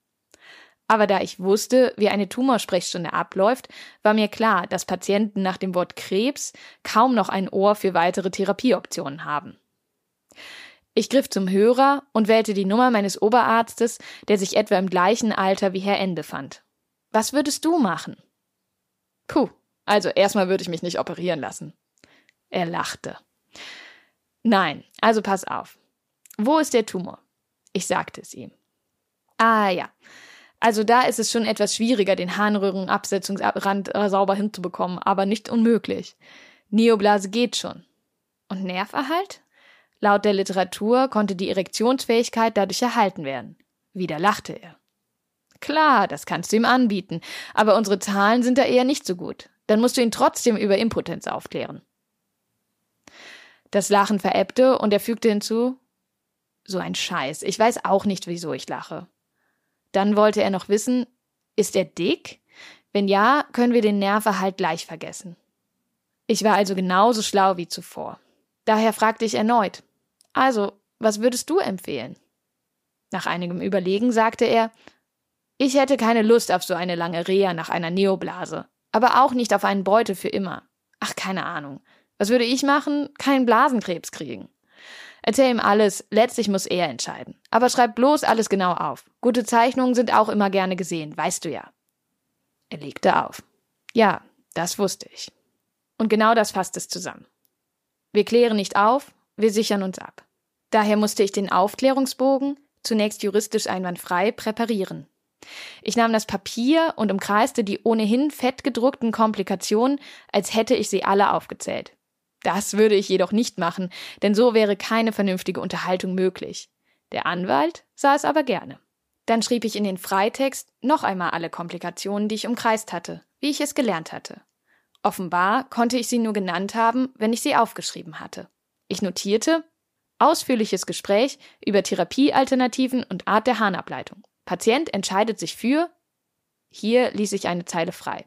Aber da ich wusste, wie eine Tumorsprechstunde abläuft, war mir klar, dass Patienten nach dem Wort Krebs kaum noch ein Ohr für weitere Therapieoptionen haben. Ich griff zum Hörer und wählte die Nummer meines Oberarztes, der sich etwa im gleichen Alter wie Herr N. befand. Was würdest du machen? Puh, also erstmal würde ich mich nicht operieren lassen. Er lachte. Nein, also pass auf. Wo ist der Tumor? Ich sagte es ihm. Ah ja, also da ist es schon etwas schwieriger, den Harnröhrenabsetzungsrand äh, sauber hinzubekommen, aber nicht unmöglich. Neoblase geht schon. Und Nerverhalt? Laut der Literatur konnte die Erektionsfähigkeit dadurch erhalten werden. Wieder lachte er. Klar, das kannst du ihm anbieten, aber unsere Zahlen sind da eher nicht so gut. Dann musst du ihn trotzdem über Impotenz aufklären. Das Lachen verebbte und er fügte hinzu, so ein Scheiß, ich weiß auch nicht, wieso ich lache. Dann wollte er noch wissen, ist er dick? Wenn ja, können wir den Nerverhalt gleich vergessen. Ich war also genauso schlau wie zuvor. Daher fragte ich erneut, also, was würdest du empfehlen? Nach einigem Überlegen sagte er, ich hätte keine Lust auf so eine lange Reha nach einer Neoblase, aber auch nicht auf einen Beute für immer. Ach, keine Ahnung. Was würde ich machen? Keinen Blasenkrebs kriegen. Erzähl ihm alles, letztlich muss er entscheiden. Aber schreib bloß alles genau auf. Gute Zeichnungen sind auch immer gerne gesehen, weißt du ja. Er legte auf. Ja, das wusste ich. Und genau das fasst es zusammen. Wir klären nicht auf, wir sichern uns ab. Daher musste ich den Aufklärungsbogen, zunächst juristisch einwandfrei, präparieren. Ich nahm das Papier und umkreiste die ohnehin fett gedruckten Komplikationen, als hätte ich sie alle aufgezählt. Das würde ich jedoch nicht machen, denn so wäre keine vernünftige Unterhaltung möglich. Der Anwalt sah es aber gerne. Dann schrieb ich in den Freitext noch einmal alle Komplikationen, die ich umkreist hatte, wie ich es gelernt hatte. Offenbar konnte ich sie nur genannt haben, wenn ich sie aufgeschrieben hatte. Ich notierte ausführliches Gespräch über Therapiealternativen und Art der Harnableitung. Patient entscheidet sich für hier ließ ich eine Zeile frei.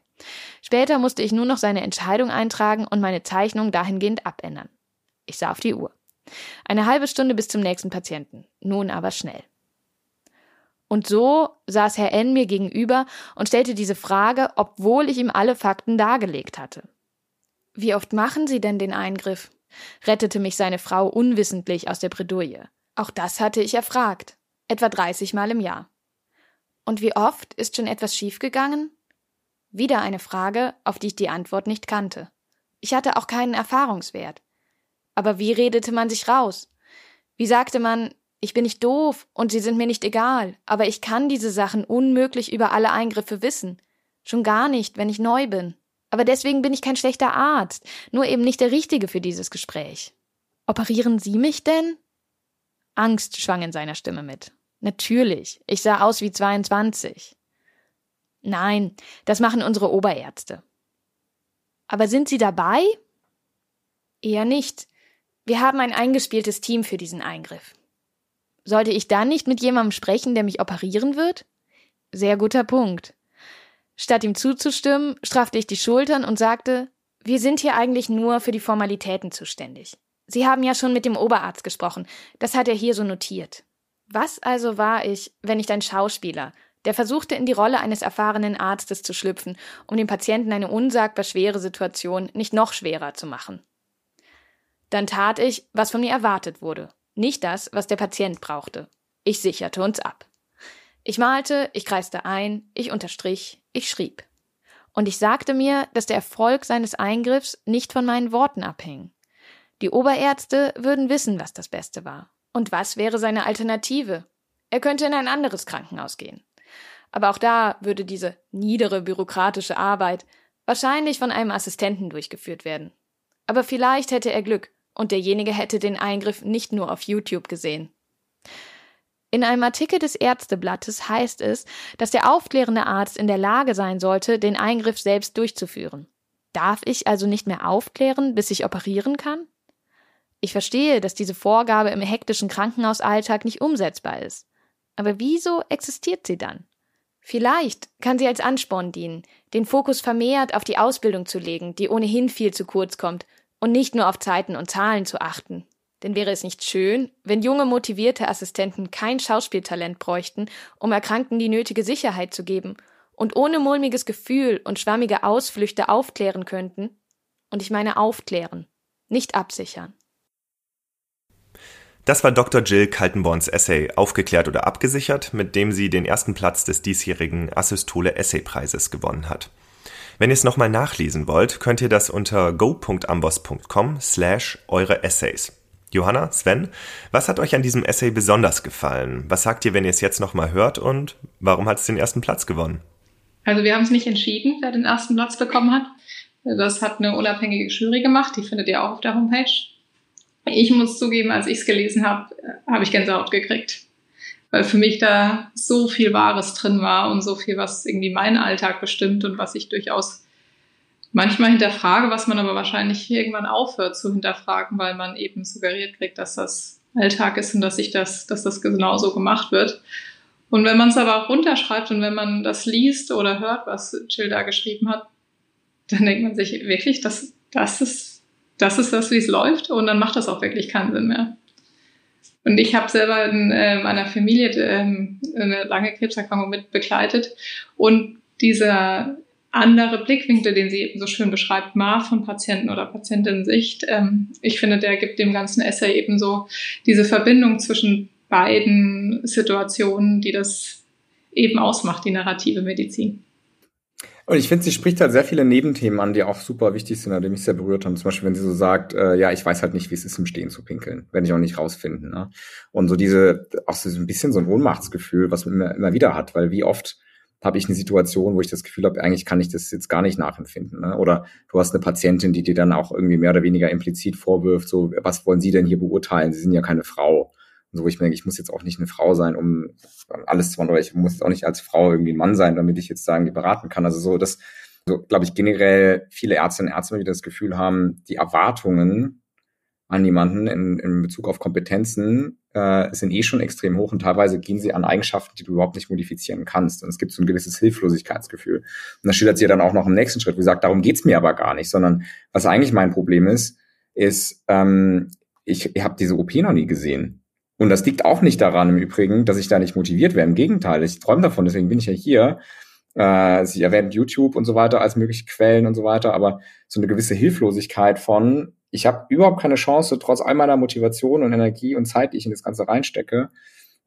Später musste ich nur noch seine Entscheidung eintragen und meine Zeichnung dahingehend abändern. Ich sah auf die Uhr. Eine halbe Stunde bis zum nächsten Patienten. Nun aber schnell. Und so saß Herr N. mir gegenüber und stellte diese Frage, obwohl ich ihm alle Fakten dargelegt hatte. Wie oft machen Sie denn den Eingriff? rettete mich seine Frau unwissentlich aus der Bredouille. Auch das hatte ich erfragt. Etwa 30 Mal im Jahr. Und wie oft ist schon etwas schiefgegangen? Wieder eine Frage, auf die ich die Antwort nicht kannte. Ich hatte auch keinen Erfahrungswert. Aber wie redete man sich raus? Wie sagte man, ich bin nicht doof und sie sind mir nicht egal, aber ich kann diese Sachen unmöglich über alle Eingriffe wissen. Schon gar nicht, wenn ich neu bin. Aber deswegen bin ich kein schlechter Arzt, nur eben nicht der Richtige für dieses Gespräch. Operieren Sie mich denn? Angst schwang in seiner Stimme mit. Natürlich, ich sah aus wie 22. Nein, das machen unsere Oberärzte. Aber sind Sie dabei? Eher nicht. Wir haben ein eingespieltes Team für diesen Eingriff. Sollte ich dann nicht mit jemandem sprechen, der mich operieren wird? Sehr guter Punkt. Statt ihm zuzustimmen, straffte ich die Schultern und sagte, wir sind hier eigentlich nur für die Formalitäten zuständig. Sie haben ja schon mit dem Oberarzt gesprochen. Das hat er hier so notiert. Was also war ich, wenn nicht ein Schauspieler, der versuchte in die Rolle eines erfahrenen Arztes zu schlüpfen, um dem Patienten eine unsagbar schwere Situation nicht noch schwerer zu machen? Dann tat ich, was von mir erwartet wurde, nicht das, was der Patient brauchte. Ich sicherte uns ab. Ich malte, ich kreiste ein, ich unterstrich, ich schrieb. Und ich sagte mir, dass der Erfolg seines Eingriffs nicht von meinen Worten abhing. Die Oberärzte würden wissen, was das Beste war. Und was wäre seine Alternative? Er könnte in ein anderes Krankenhaus gehen. Aber auch da würde diese niedere bürokratische Arbeit wahrscheinlich von einem Assistenten durchgeführt werden. Aber vielleicht hätte er Glück und derjenige hätte den Eingriff nicht nur auf YouTube gesehen. In einem Artikel des Ärzteblattes heißt es, dass der aufklärende Arzt in der Lage sein sollte, den Eingriff selbst durchzuführen. Darf ich also nicht mehr aufklären, bis ich operieren kann? Ich verstehe, dass diese Vorgabe im hektischen Krankenhausalltag nicht umsetzbar ist. Aber wieso existiert sie dann? Vielleicht kann sie als Ansporn dienen, den Fokus vermehrt auf die Ausbildung zu legen, die ohnehin viel zu kurz kommt, und nicht nur auf Zeiten und Zahlen zu achten. Denn wäre es nicht schön, wenn junge motivierte Assistenten kein Schauspieltalent bräuchten, um Erkrankten die nötige Sicherheit zu geben und ohne mulmiges Gefühl und schwammige Ausflüchte aufklären könnten? Und ich meine aufklären, nicht absichern. Das war Dr. Jill Kaltenborns Essay Aufgeklärt oder abgesichert, mit dem sie den ersten Platz des diesjährigen Assystole Essaypreises gewonnen hat. Wenn ihr es nochmal nachlesen wollt, könnt ihr das unter go.ambos.com slash eure Essays. Johanna, Sven, was hat euch an diesem Essay besonders gefallen? Was sagt ihr, wenn ihr es jetzt nochmal hört und warum hat es den ersten Platz gewonnen? Also wir haben es nicht entschieden, wer den ersten Platz bekommen hat. Das hat eine unabhängige Jury gemacht, die findet ihr auch auf der Homepage. Ich muss zugeben, als ich es gelesen habe, habe ich Gänsehaut gekriegt. Weil für mich da so viel Wahres drin war und so viel, was irgendwie meinen Alltag bestimmt und was ich durchaus manchmal hinterfrage, was man aber wahrscheinlich irgendwann aufhört zu hinterfragen, weil man eben suggeriert kriegt, dass das Alltag ist und dass sich das, dass das genauso gemacht wird. Und wenn man es aber auch runterschreibt und wenn man das liest oder hört, was Jill da geschrieben hat, dann denkt man sich wirklich, dass das ist das ist das, wie es läuft und dann macht das auch wirklich keinen Sinn mehr. Und ich habe selber in äh, meiner Familie ähm, eine lange Krebserkrankung mit begleitet und dieser andere Blickwinkel, den sie eben so schön beschreibt, mal von Patienten oder Patientinnen-Sicht, ähm, ich finde, der gibt dem ganzen Essay eben so diese Verbindung zwischen beiden Situationen, die das eben ausmacht, die narrative Medizin. Und ich finde, sie spricht halt sehr viele Nebenthemen an, die auch super wichtig sind, die mich sehr berührt haben. Zum Beispiel, wenn sie so sagt, äh, ja, ich weiß halt nicht, wie es ist, im Stehen zu pinkeln. Werde ich auch nicht rausfinden. Ne? Und so diese, auch so ein bisschen so ein Ohnmachtsgefühl, was man immer, immer wieder hat, weil wie oft habe ich eine Situation, wo ich das Gefühl habe, eigentlich kann ich das jetzt gar nicht nachempfinden. Ne? Oder du hast eine Patientin, die dir dann auch irgendwie mehr oder weniger implizit vorwirft, so, was wollen Sie denn hier beurteilen? Sie sind ja keine Frau. Wo ich denke, ich muss jetzt auch nicht eine Frau sein, um alles zu machen, oder ich muss jetzt auch nicht als Frau irgendwie ein Mann sein, damit ich jetzt sagen, die beraten kann. Also so, das, so glaube ich generell viele Ärztinnen und Ärzte wieder das Gefühl haben, die Erwartungen an jemanden in, in Bezug auf Kompetenzen äh, sind eh schon extrem hoch und teilweise gehen sie an Eigenschaften, die du überhaupt nicht modifizieren kannst. Und es gibt so ein gewisses Hilflosigkeitsgefühl. Und das schildert sie dann auch noch im nächsten Schritt, wo sie sagt, darum geht's mir aber gar nicht, sondern was eigentlich mein Problem ist, ist, ähm, ich, ich habe diese OP noch nie gesehen. Und das liegt auch nicht daran im Übrigen, dass ich da nicht motiviert wäre. Im Gegenteil, ich träume davon, deswegen bin ich ja hier. Äh, sie erwähnt YouTube und so weiter als mögliche Quellen und so weiter, aber so eine gewisse Hilflosigkeit von, ich habe überhaupt keine Chance, trotz all meiner Motivation und Energie und Zeit, die ich in das Ganze reinstecke,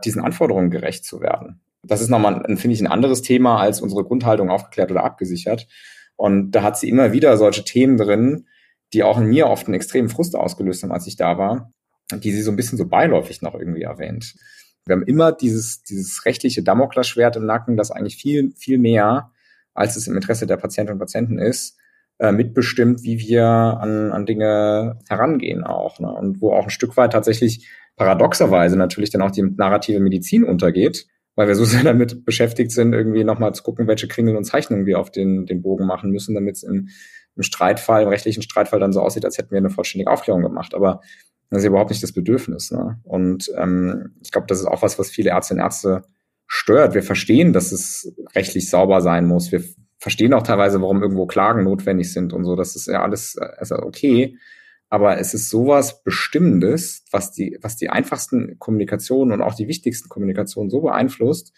diesen Anforderungen gerecht zu werden. Das ist nochmal, finde ich, ein anderes Thema als unsere Grundhaltung aufgeklärt oder abgesichert. Und da hat sie immer wieder solche Themen drin, die auch in mir oft einen extremen Frust ausgelöst haben, als ich da war, die sie so ein bisschen so beiläufig noch irgendwie erwähnt. Wir haben immer dieses, dieses rechtliche Damoklesschwert im Nacken, das eigentlich viel, viel mehr, als es im Interesse der Patientinnen und Patienten ist, äh, mitbestimmt, wie wir an, an Dinge herangehen auch. Ne? Und wo auch ein Stück weit tatsächlich paradoxerweise natürlich dann auch die narrative Medizin untergeht, weil wir so sehr damit beschäftigt sind, irgendwie nochmal zu gucken, welche Kringel und Zeichnungen wir auf den, den Bogen machen müssen, damit es im, im Streitfall, im rechtlichen Streitfall dann so aussieht, als hätten wir eine vollständige Aufklärung gemacht. Aber das ist überhaupt nicht das Bedürfnis. Ne? Und ähm, ich glaube, das ist auch was, was viele Ärztinnen und Ärzte stört. Wir verstehen, dass es rechtlich sauber sein muss. Wir verstehen auch teilweise, warum irgendwo Klagen notwendig sind und so. Das ist ja alles also okay. Aber es ist sowas Bestimmendes, was die, was die einfachsten Kommunikationen und auch die wichtigsten Kommunikationen so beeinflusst,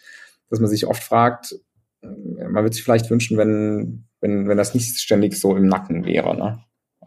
dass man sich oft fragt, man würde sich vielleicht wünschen, wenn, wenn, wenn das nicht ständig so im Nacken wäre, ne?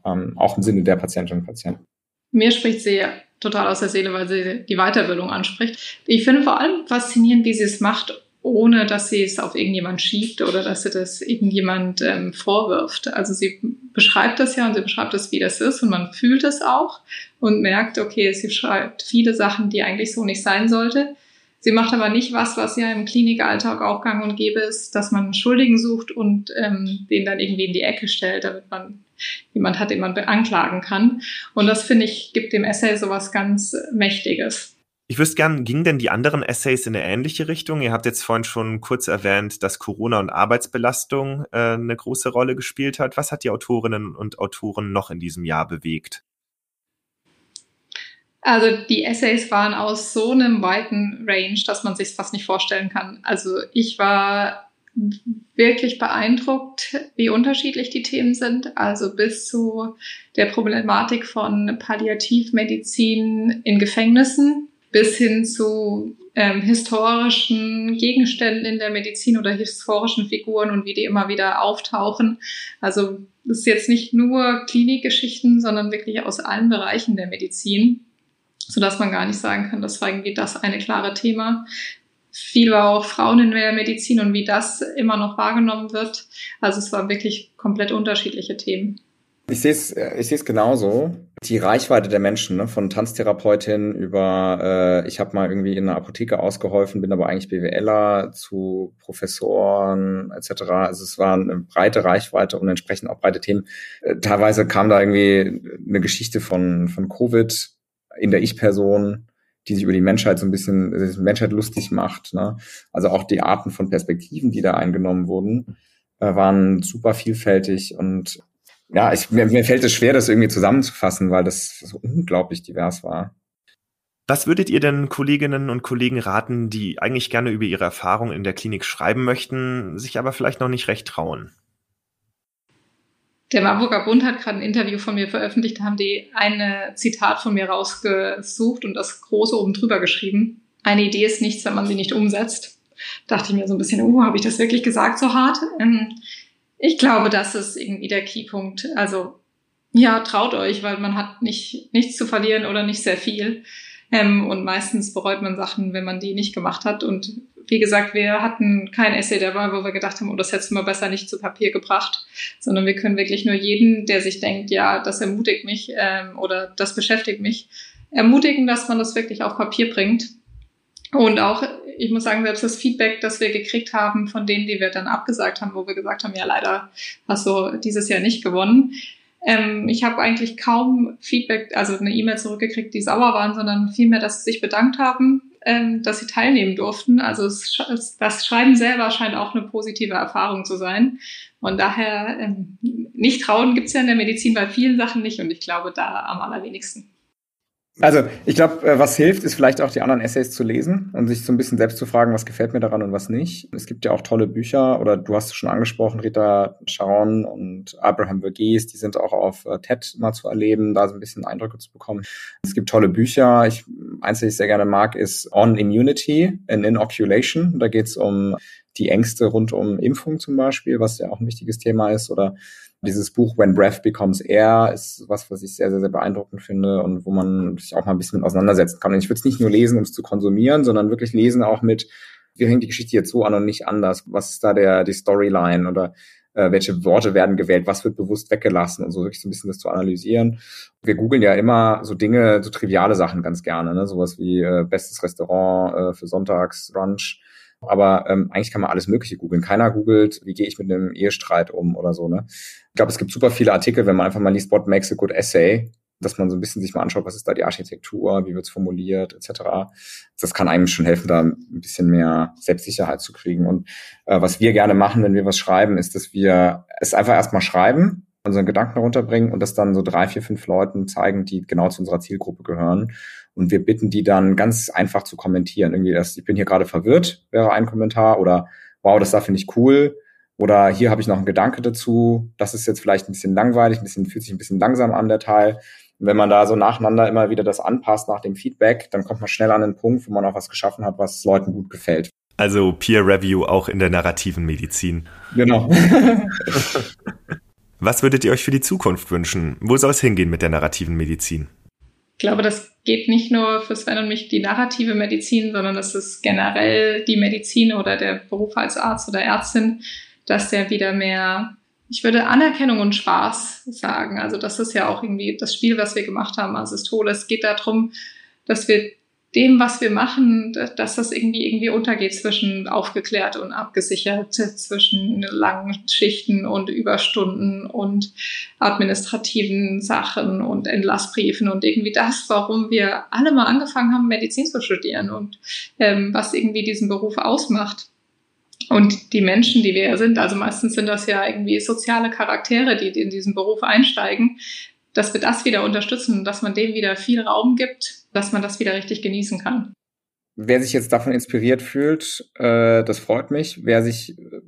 Ähm, auch im Sinne der Patientinnen und Patienten. Mir spricht sie total aus der Seele, weil sie die Weiterbildung anspricht. Ich finde vor allem faszinierend, wie sie es macht, ohne dass sie es auf irgendjemand schiebt oder dass sie das irgendjemand ähm, vorwirft. Also sie beschreibt das ja und sie beschreibt das, wie das ist und man fühlt es auch und merkt, okay, sie schreibt viele Sachen, die eigentlich so nicht sein sollte. Sie macht aber nicht was, was ja im Klinikalltag auch gang und gäbe ist, dass man einen Schuldigen sucht und ähm, den dann irgendwie in die Ecke stellt, damit man jemand hat, den man anklagen kann. Und das, finde ich, gibt dem Essay sowas ganz Mächtiges. Ich wüsste gern, gingen denn die anderen Essays in eine ähnliche Richtung? Ihr habt jetzt vorhin schon kurz erwähnt, dass Corona und Arbeitsbelastung äh, eine große Rolle gespielt hat. Was hat die Autorinnen und Autoren noch in diesem Jahr bewegt? Also die Essays waren aus so einem weiten Range, dass man sich fast nicht vorstellen kann. Also ich war wirklich beeindruckt, wie unterschiedlich die Themen sind. Also bis zu der Problematik von Palliativmedizin in Gefängnissen bis hin zu ähm, historischen Gegenständen in der Medizin oder historischen Figuren und wie die immer wieder auftauchen. Also es ist jetzt nicht nur Klinikgeschichten, sondern wirklich aus allen Bereichen der Medizin so dass man gar nicht sagen kann, das war irgendwie das eine klare Thema. Viel war auch Frauen in der Medizin und wie das immer noch wahrgenommen wird. Also es waren wirklich komplett unterschiedliche Themen. Ich sehe es ich sehe es genauso. Die Reichweite der Menschen, ne, von Tanztherapeutin über, äh, ich habe mal irgendwie in einer Apotheke ausgeholfen, bin aber eigentlich BWLer zu Professoren etc. Also es war eine breite Reichweite und entsprechend auch breite Themen. Äh, teilweise kam da irgendwie eine Geschichte von, von Covid in der Ich-Person, die sich über die Menschheit so ein bisschen, die Menschheit lustig macht. Ne? Also auch die Arten von Perspektiven, die da eingenommen wurden, äh, waren super vielfältig und ja, ich, mir, mir fällt es schwer, das irgendwie zusammenzufassen, weil das so unglaublich divers war. Was würdet ihr denn Kolleginnen und Kollegen raten, die eigentlich gerne über ihre Erfahrungen in der Klinik schreiben möchten, sich aber vielleicht noch nicht recht trauen? Der Marburger Bund hat gerade ein Interview von mir veröffentlicht, da haben die eine Zitat von mir rausgesucht und das große oben drüber geschrieben. Eine Idee ist nichts, wenn man sie nicht umsetzt. Dachte ich mir so ein bisschen, oh, habe ich das wirklich gesagt so hart? Ähm, ich glaube, das ist irgendwie der Keypunkt. Also ja, traut euch, weil man hat nicht nichts zu verlieren oder nicht sehr viel. Ähm, und meistens bereut man Sachen, wenn man die nicht gemacht hat. Und wie gesagt, wir hatten kein Essay dabei, wo wir gedacht haben, oh, das hättest du mal besser nicht zu Papier gebracht, sondern wir können wirklich nur jeden, der sich denkt, ja, das ermutigt mich ähm, oder das beschäftigt mich, ermutigen, dass man das wirklich auf Papier bringt. Und auch, ich muss sagen, selbst das Feedback, das wir gekriegt haben von denen, die wir dann abgesagt haben, wo wir gesagt haben, ja, leider hast du dieses Jahr nicht gewonnen. Ähm, ich habe eigentlich kaum Feedback, also eine E-Mail zurückgekriegt, die sauer waren, sondern vielmehr, dass sie sich bedankt haben ähm, dass sie teilnehmen durften. Also es, das Schreiben selber scheint auch eine positive Erfahrung zu sein. Und daher ähm, nicht trauen gibt's ja in der Medizin bei vielen Sachen nicht und ich glaube da am allerwenigsten. Also ich glaube, äh, was hilft, ist vielleicht auch die anderen Essays zu lesen und sich so ein bisschen selbst zu fragen, was gefällt mir daran und was nicht. Es gibt ja auch tolle Bücher, oder du hast es schon angesprochen, Rita Sharon und Abraham Verghese, die sind auch auf äh, TED mal zu erleben, da so ein bisschen Eindrücke zu bekommen. Es gibt tolle Bücher. Ich, eins, das ich sehr gerne mag, ist On Immunity and Inoculation. Da geht es um die Ängste rund um Impfung zum Beispiel, was ja auch ein wichtiges Thema ist, oder dieses Buch When Breath Becomes Air ist was, was ich sehr, sehr, sehr beeindruckend finde und wo man sich auch mal ein bisschen mit auseinandersetzen kann. Und ich würde es nicht nur lesen, um es zu konsumieren, sondern wirklich lesen auch mit, wie hängt die Geschichte jetzt so an und nicht anders? Was ist da der, die Storyline oder äh, welche Worte werden gewählt, was wird bewusst weggelassen und so wirklich so ein bisschen das zu analysieren. Wir googeln ja immer so Dinge, so triviale Sachen ganz gerne, ne? sowas wie äh, bestes Restaurant äh, für Sonntags, Brunch aber ähm, eigentlich kann man alles Mögliche googeln. Keiner googelt, wie gehe ich mit einem Ehestreit um oder so. Ne? Ich glaube, es gibt super viele Artikel, wenn man einfach mal liest, what makes a good essay, dass man so ein bisschen sich mal anschaut, was ist da die Architektur, wie wird es formuliert, etc. Das kann einem schon helfen, da ein bisschen mehr Selbstsicherheit zu kriegen. Und äh, was wir gerne machen, wenn wir was schreiben, ist, dass wir es einfach erstmal schreiben, unseren Gedanken runterbringen und das dann so drei, vier, fünf Leuten zeigen, die genau zu unserer Zielgruppe gehören. Und wir bitten die dann ganz einfach zu kommentieren. Irgendwie das, ich bin hier gerade verwirrt, wäre ein Kommentar. Oder wow, das da finde ich cool. Oder hier habe ich noch einen Gedanke dazu. Das ist jetzt vielleicht ein bisschen langweilig, ein bisschen, fühlt sich ein bisschen langsam an, der Teil. Und wenn man da so nacheinander immer wieder das anpasst nach dem Feedback, dann kommt man schnell an den Punkt, wo man auch was geschaffen hat, was Leuten gut gefällt. Also Peer Review auch in der narrativen Medizin. Genau. [LAUGHS] [LAUGHS] was würdet ihr euch für die Zukunft wünschen? Wo soll es hingehen mit der narrativen Medizin? Ich glaube, das geht nicht nur für Sven und mich die narrative Medizin, sondern das ist generell die Medizin oder der Beruf als Arzt oder Ärztin, dass der wieder mehr, ich würde Anerkennung und Spaß sagen. Also das ist ja auch irgendwie das Spiel, was wir gemacht haben, Asystole. Es geht darum, dass wir dem, was wir machen, dass das irgendwie irgendwie untergeht zwischen aufgeklärt und abgesichert, zwischen langen Schichten und Überstunden und administrativen Sachen und Entlassbriefen und irgendwie das, warum wir alle mal angefangen haben, Medizin zu studieren und ähm, was irgendwie diesen Beruf ausmacht. Und die Menschen, die wir sind, also meistens sind das ja irgendwie soziale Charaktere, die in diesen Beruf einsteigen, dass wir das wieder unterstützen dass man dem wieder viel Raum gibt, dass man das wieder richtig genießen kann. Wer sich jetzt davon inspiriert fühlt, äh, das freut mich. Wer sich äh,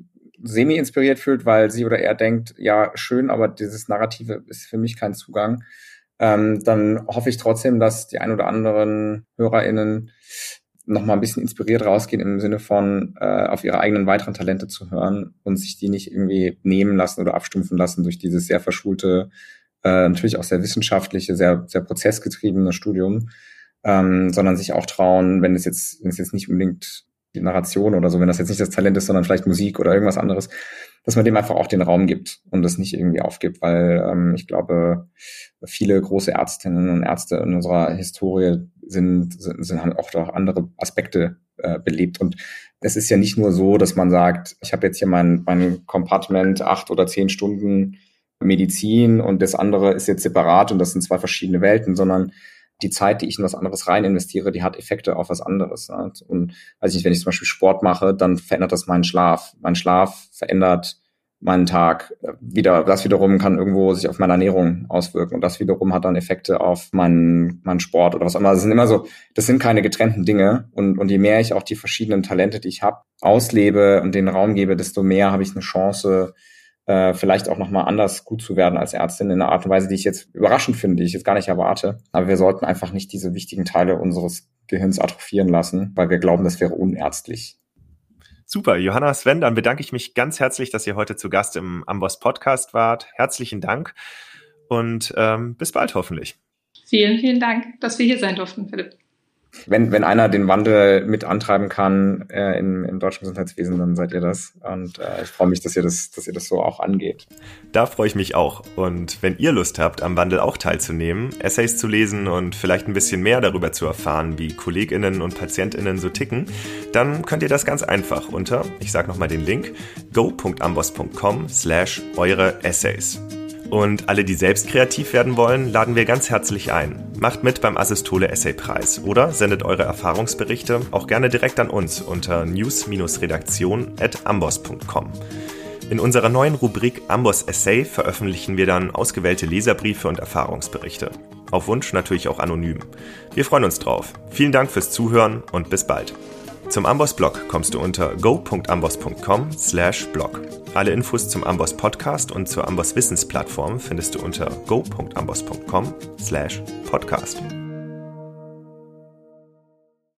semi inspiriert fühlt, weil sie oder er denkt, ja, schön, aber dieses Narrative ist für mich kein Zugang, ähm, dann hoffe ich trotzdem, dass die ein oder anderen HörerInnen noch mal ein bisschen inspiriert rausgehen im Sinne von äh, auf ihre eigenen weiteren Talente zu hören und sich die nicht irgendwie nehmen lassen oder abstumpfen lassen durch dieses sehr verschulte, äh, natürlich auch sehr wissenschaftliche, sehr sehr prozessgetriebene Studium, ähm, sondern sich auch trauen, wenn es jetzt, wenn es jetzt nicht unbedingt die Narration oder so, wenn das jetzt nicht das Talent ist, sondern vielleicht Musik oder irgendwas anderes, dass man dem einfach auch den Raum gibt und das nicht irgendwie aufgibt, weil ähm, ich glaube, viele große Ärztinnen und Ärzte in unserer Historie sind, sind, sind haben auch noch andere Aspekte äh, belebt. Und es ist ja nicht nur so, dass man sagt, ich habe jetzt hier mein, mein Compartment acht oder zehn Stunden Medizin und das andere ist jetzt separat und das sind zwei verschiedene Welten, sondern die Zeit, die ich in was anderes rein investiere, die hat Effekte auf was anderes. Und weiß ich nicht, wenn ich zum Beispiel Sport mache, dann verändert das meinen Schlaf. Mein Schlaf verändert meinen Tag. Wieder, das wiederum kann irgendwo sich auf meine Ernährung auswirken. Und das wiederum hat dann Effekte auf meinen, meinen Sport oder was auch immer. Das sind immer so, das sind keine getrennten Dinge. Und, und je mehr ich auch die verschiedenen Talente, die ich habe, auslebe und den Raum gebe, desto mehr habe ich eine Chance, äh, vielleicht auch nochmal anders gut zu werden als Ärztin in einer Art und Weise, die ich jetzt überraschend finde, die ich jetzt gar nicht erwarte. Aber wir sollten einfach nicht diese wichtigen Teile unseres Gehirns atrophieren lassen, weil wir glauben, das wäre unärztlich. Super, Johanna Sven, dann bedanke ich mich ganz herzlich, dass ihr heute zu Gast im Amboss Podcast wart. Herzlichen Dank und ähm, bis bald hoffentlich. Vielen, vielen Dank, dass wir hier sein durften, Philipp wenn, wenn einer den Wandel mit antreiben kann äh, im, im deutschen Gesundheitswesen, dann seid ihr das. Und äh, ich freue mich, dass ihr das, dass ihr das so auch angeht. Da freue ich mich auch. Und wenn ihr Lust habt, am Wandel auch teilzunehmen, Essays zu lesen und vielleicht ein bisschen mehr darüber zu erfahren, wie KollegInnen und PatientInnen so ticken, dann könnt ihr das ganz einfach unter, ich sage nochmal den Link, go.ambos.com slash eure Essays. Und alle, die selbst kreativ werden wollen, laden wir ganz herzlich ein. Macht mit beim Assistole Essay Preis oder sendet eure Erfahrungsberichte auch gerne direkt an uns unter news-redaktion@ambos.com. In unserer neuen Rubrik Amboss Essay veröffentlichen wir dann ausgewählte Leserbriefe und Erfahrungsberichte. Auf Wunsch natürlich auch anonym. Wir freuen uns drauf. Vielen Dank fürs Zuhören und bis bald. Zum Amboss-Blog kommst du unter go.amboss.com slash blog. Alle Infos zum Amboss Podcast und zur Amboss Wissensplattform findest du unter go.amboss.com slash podcast.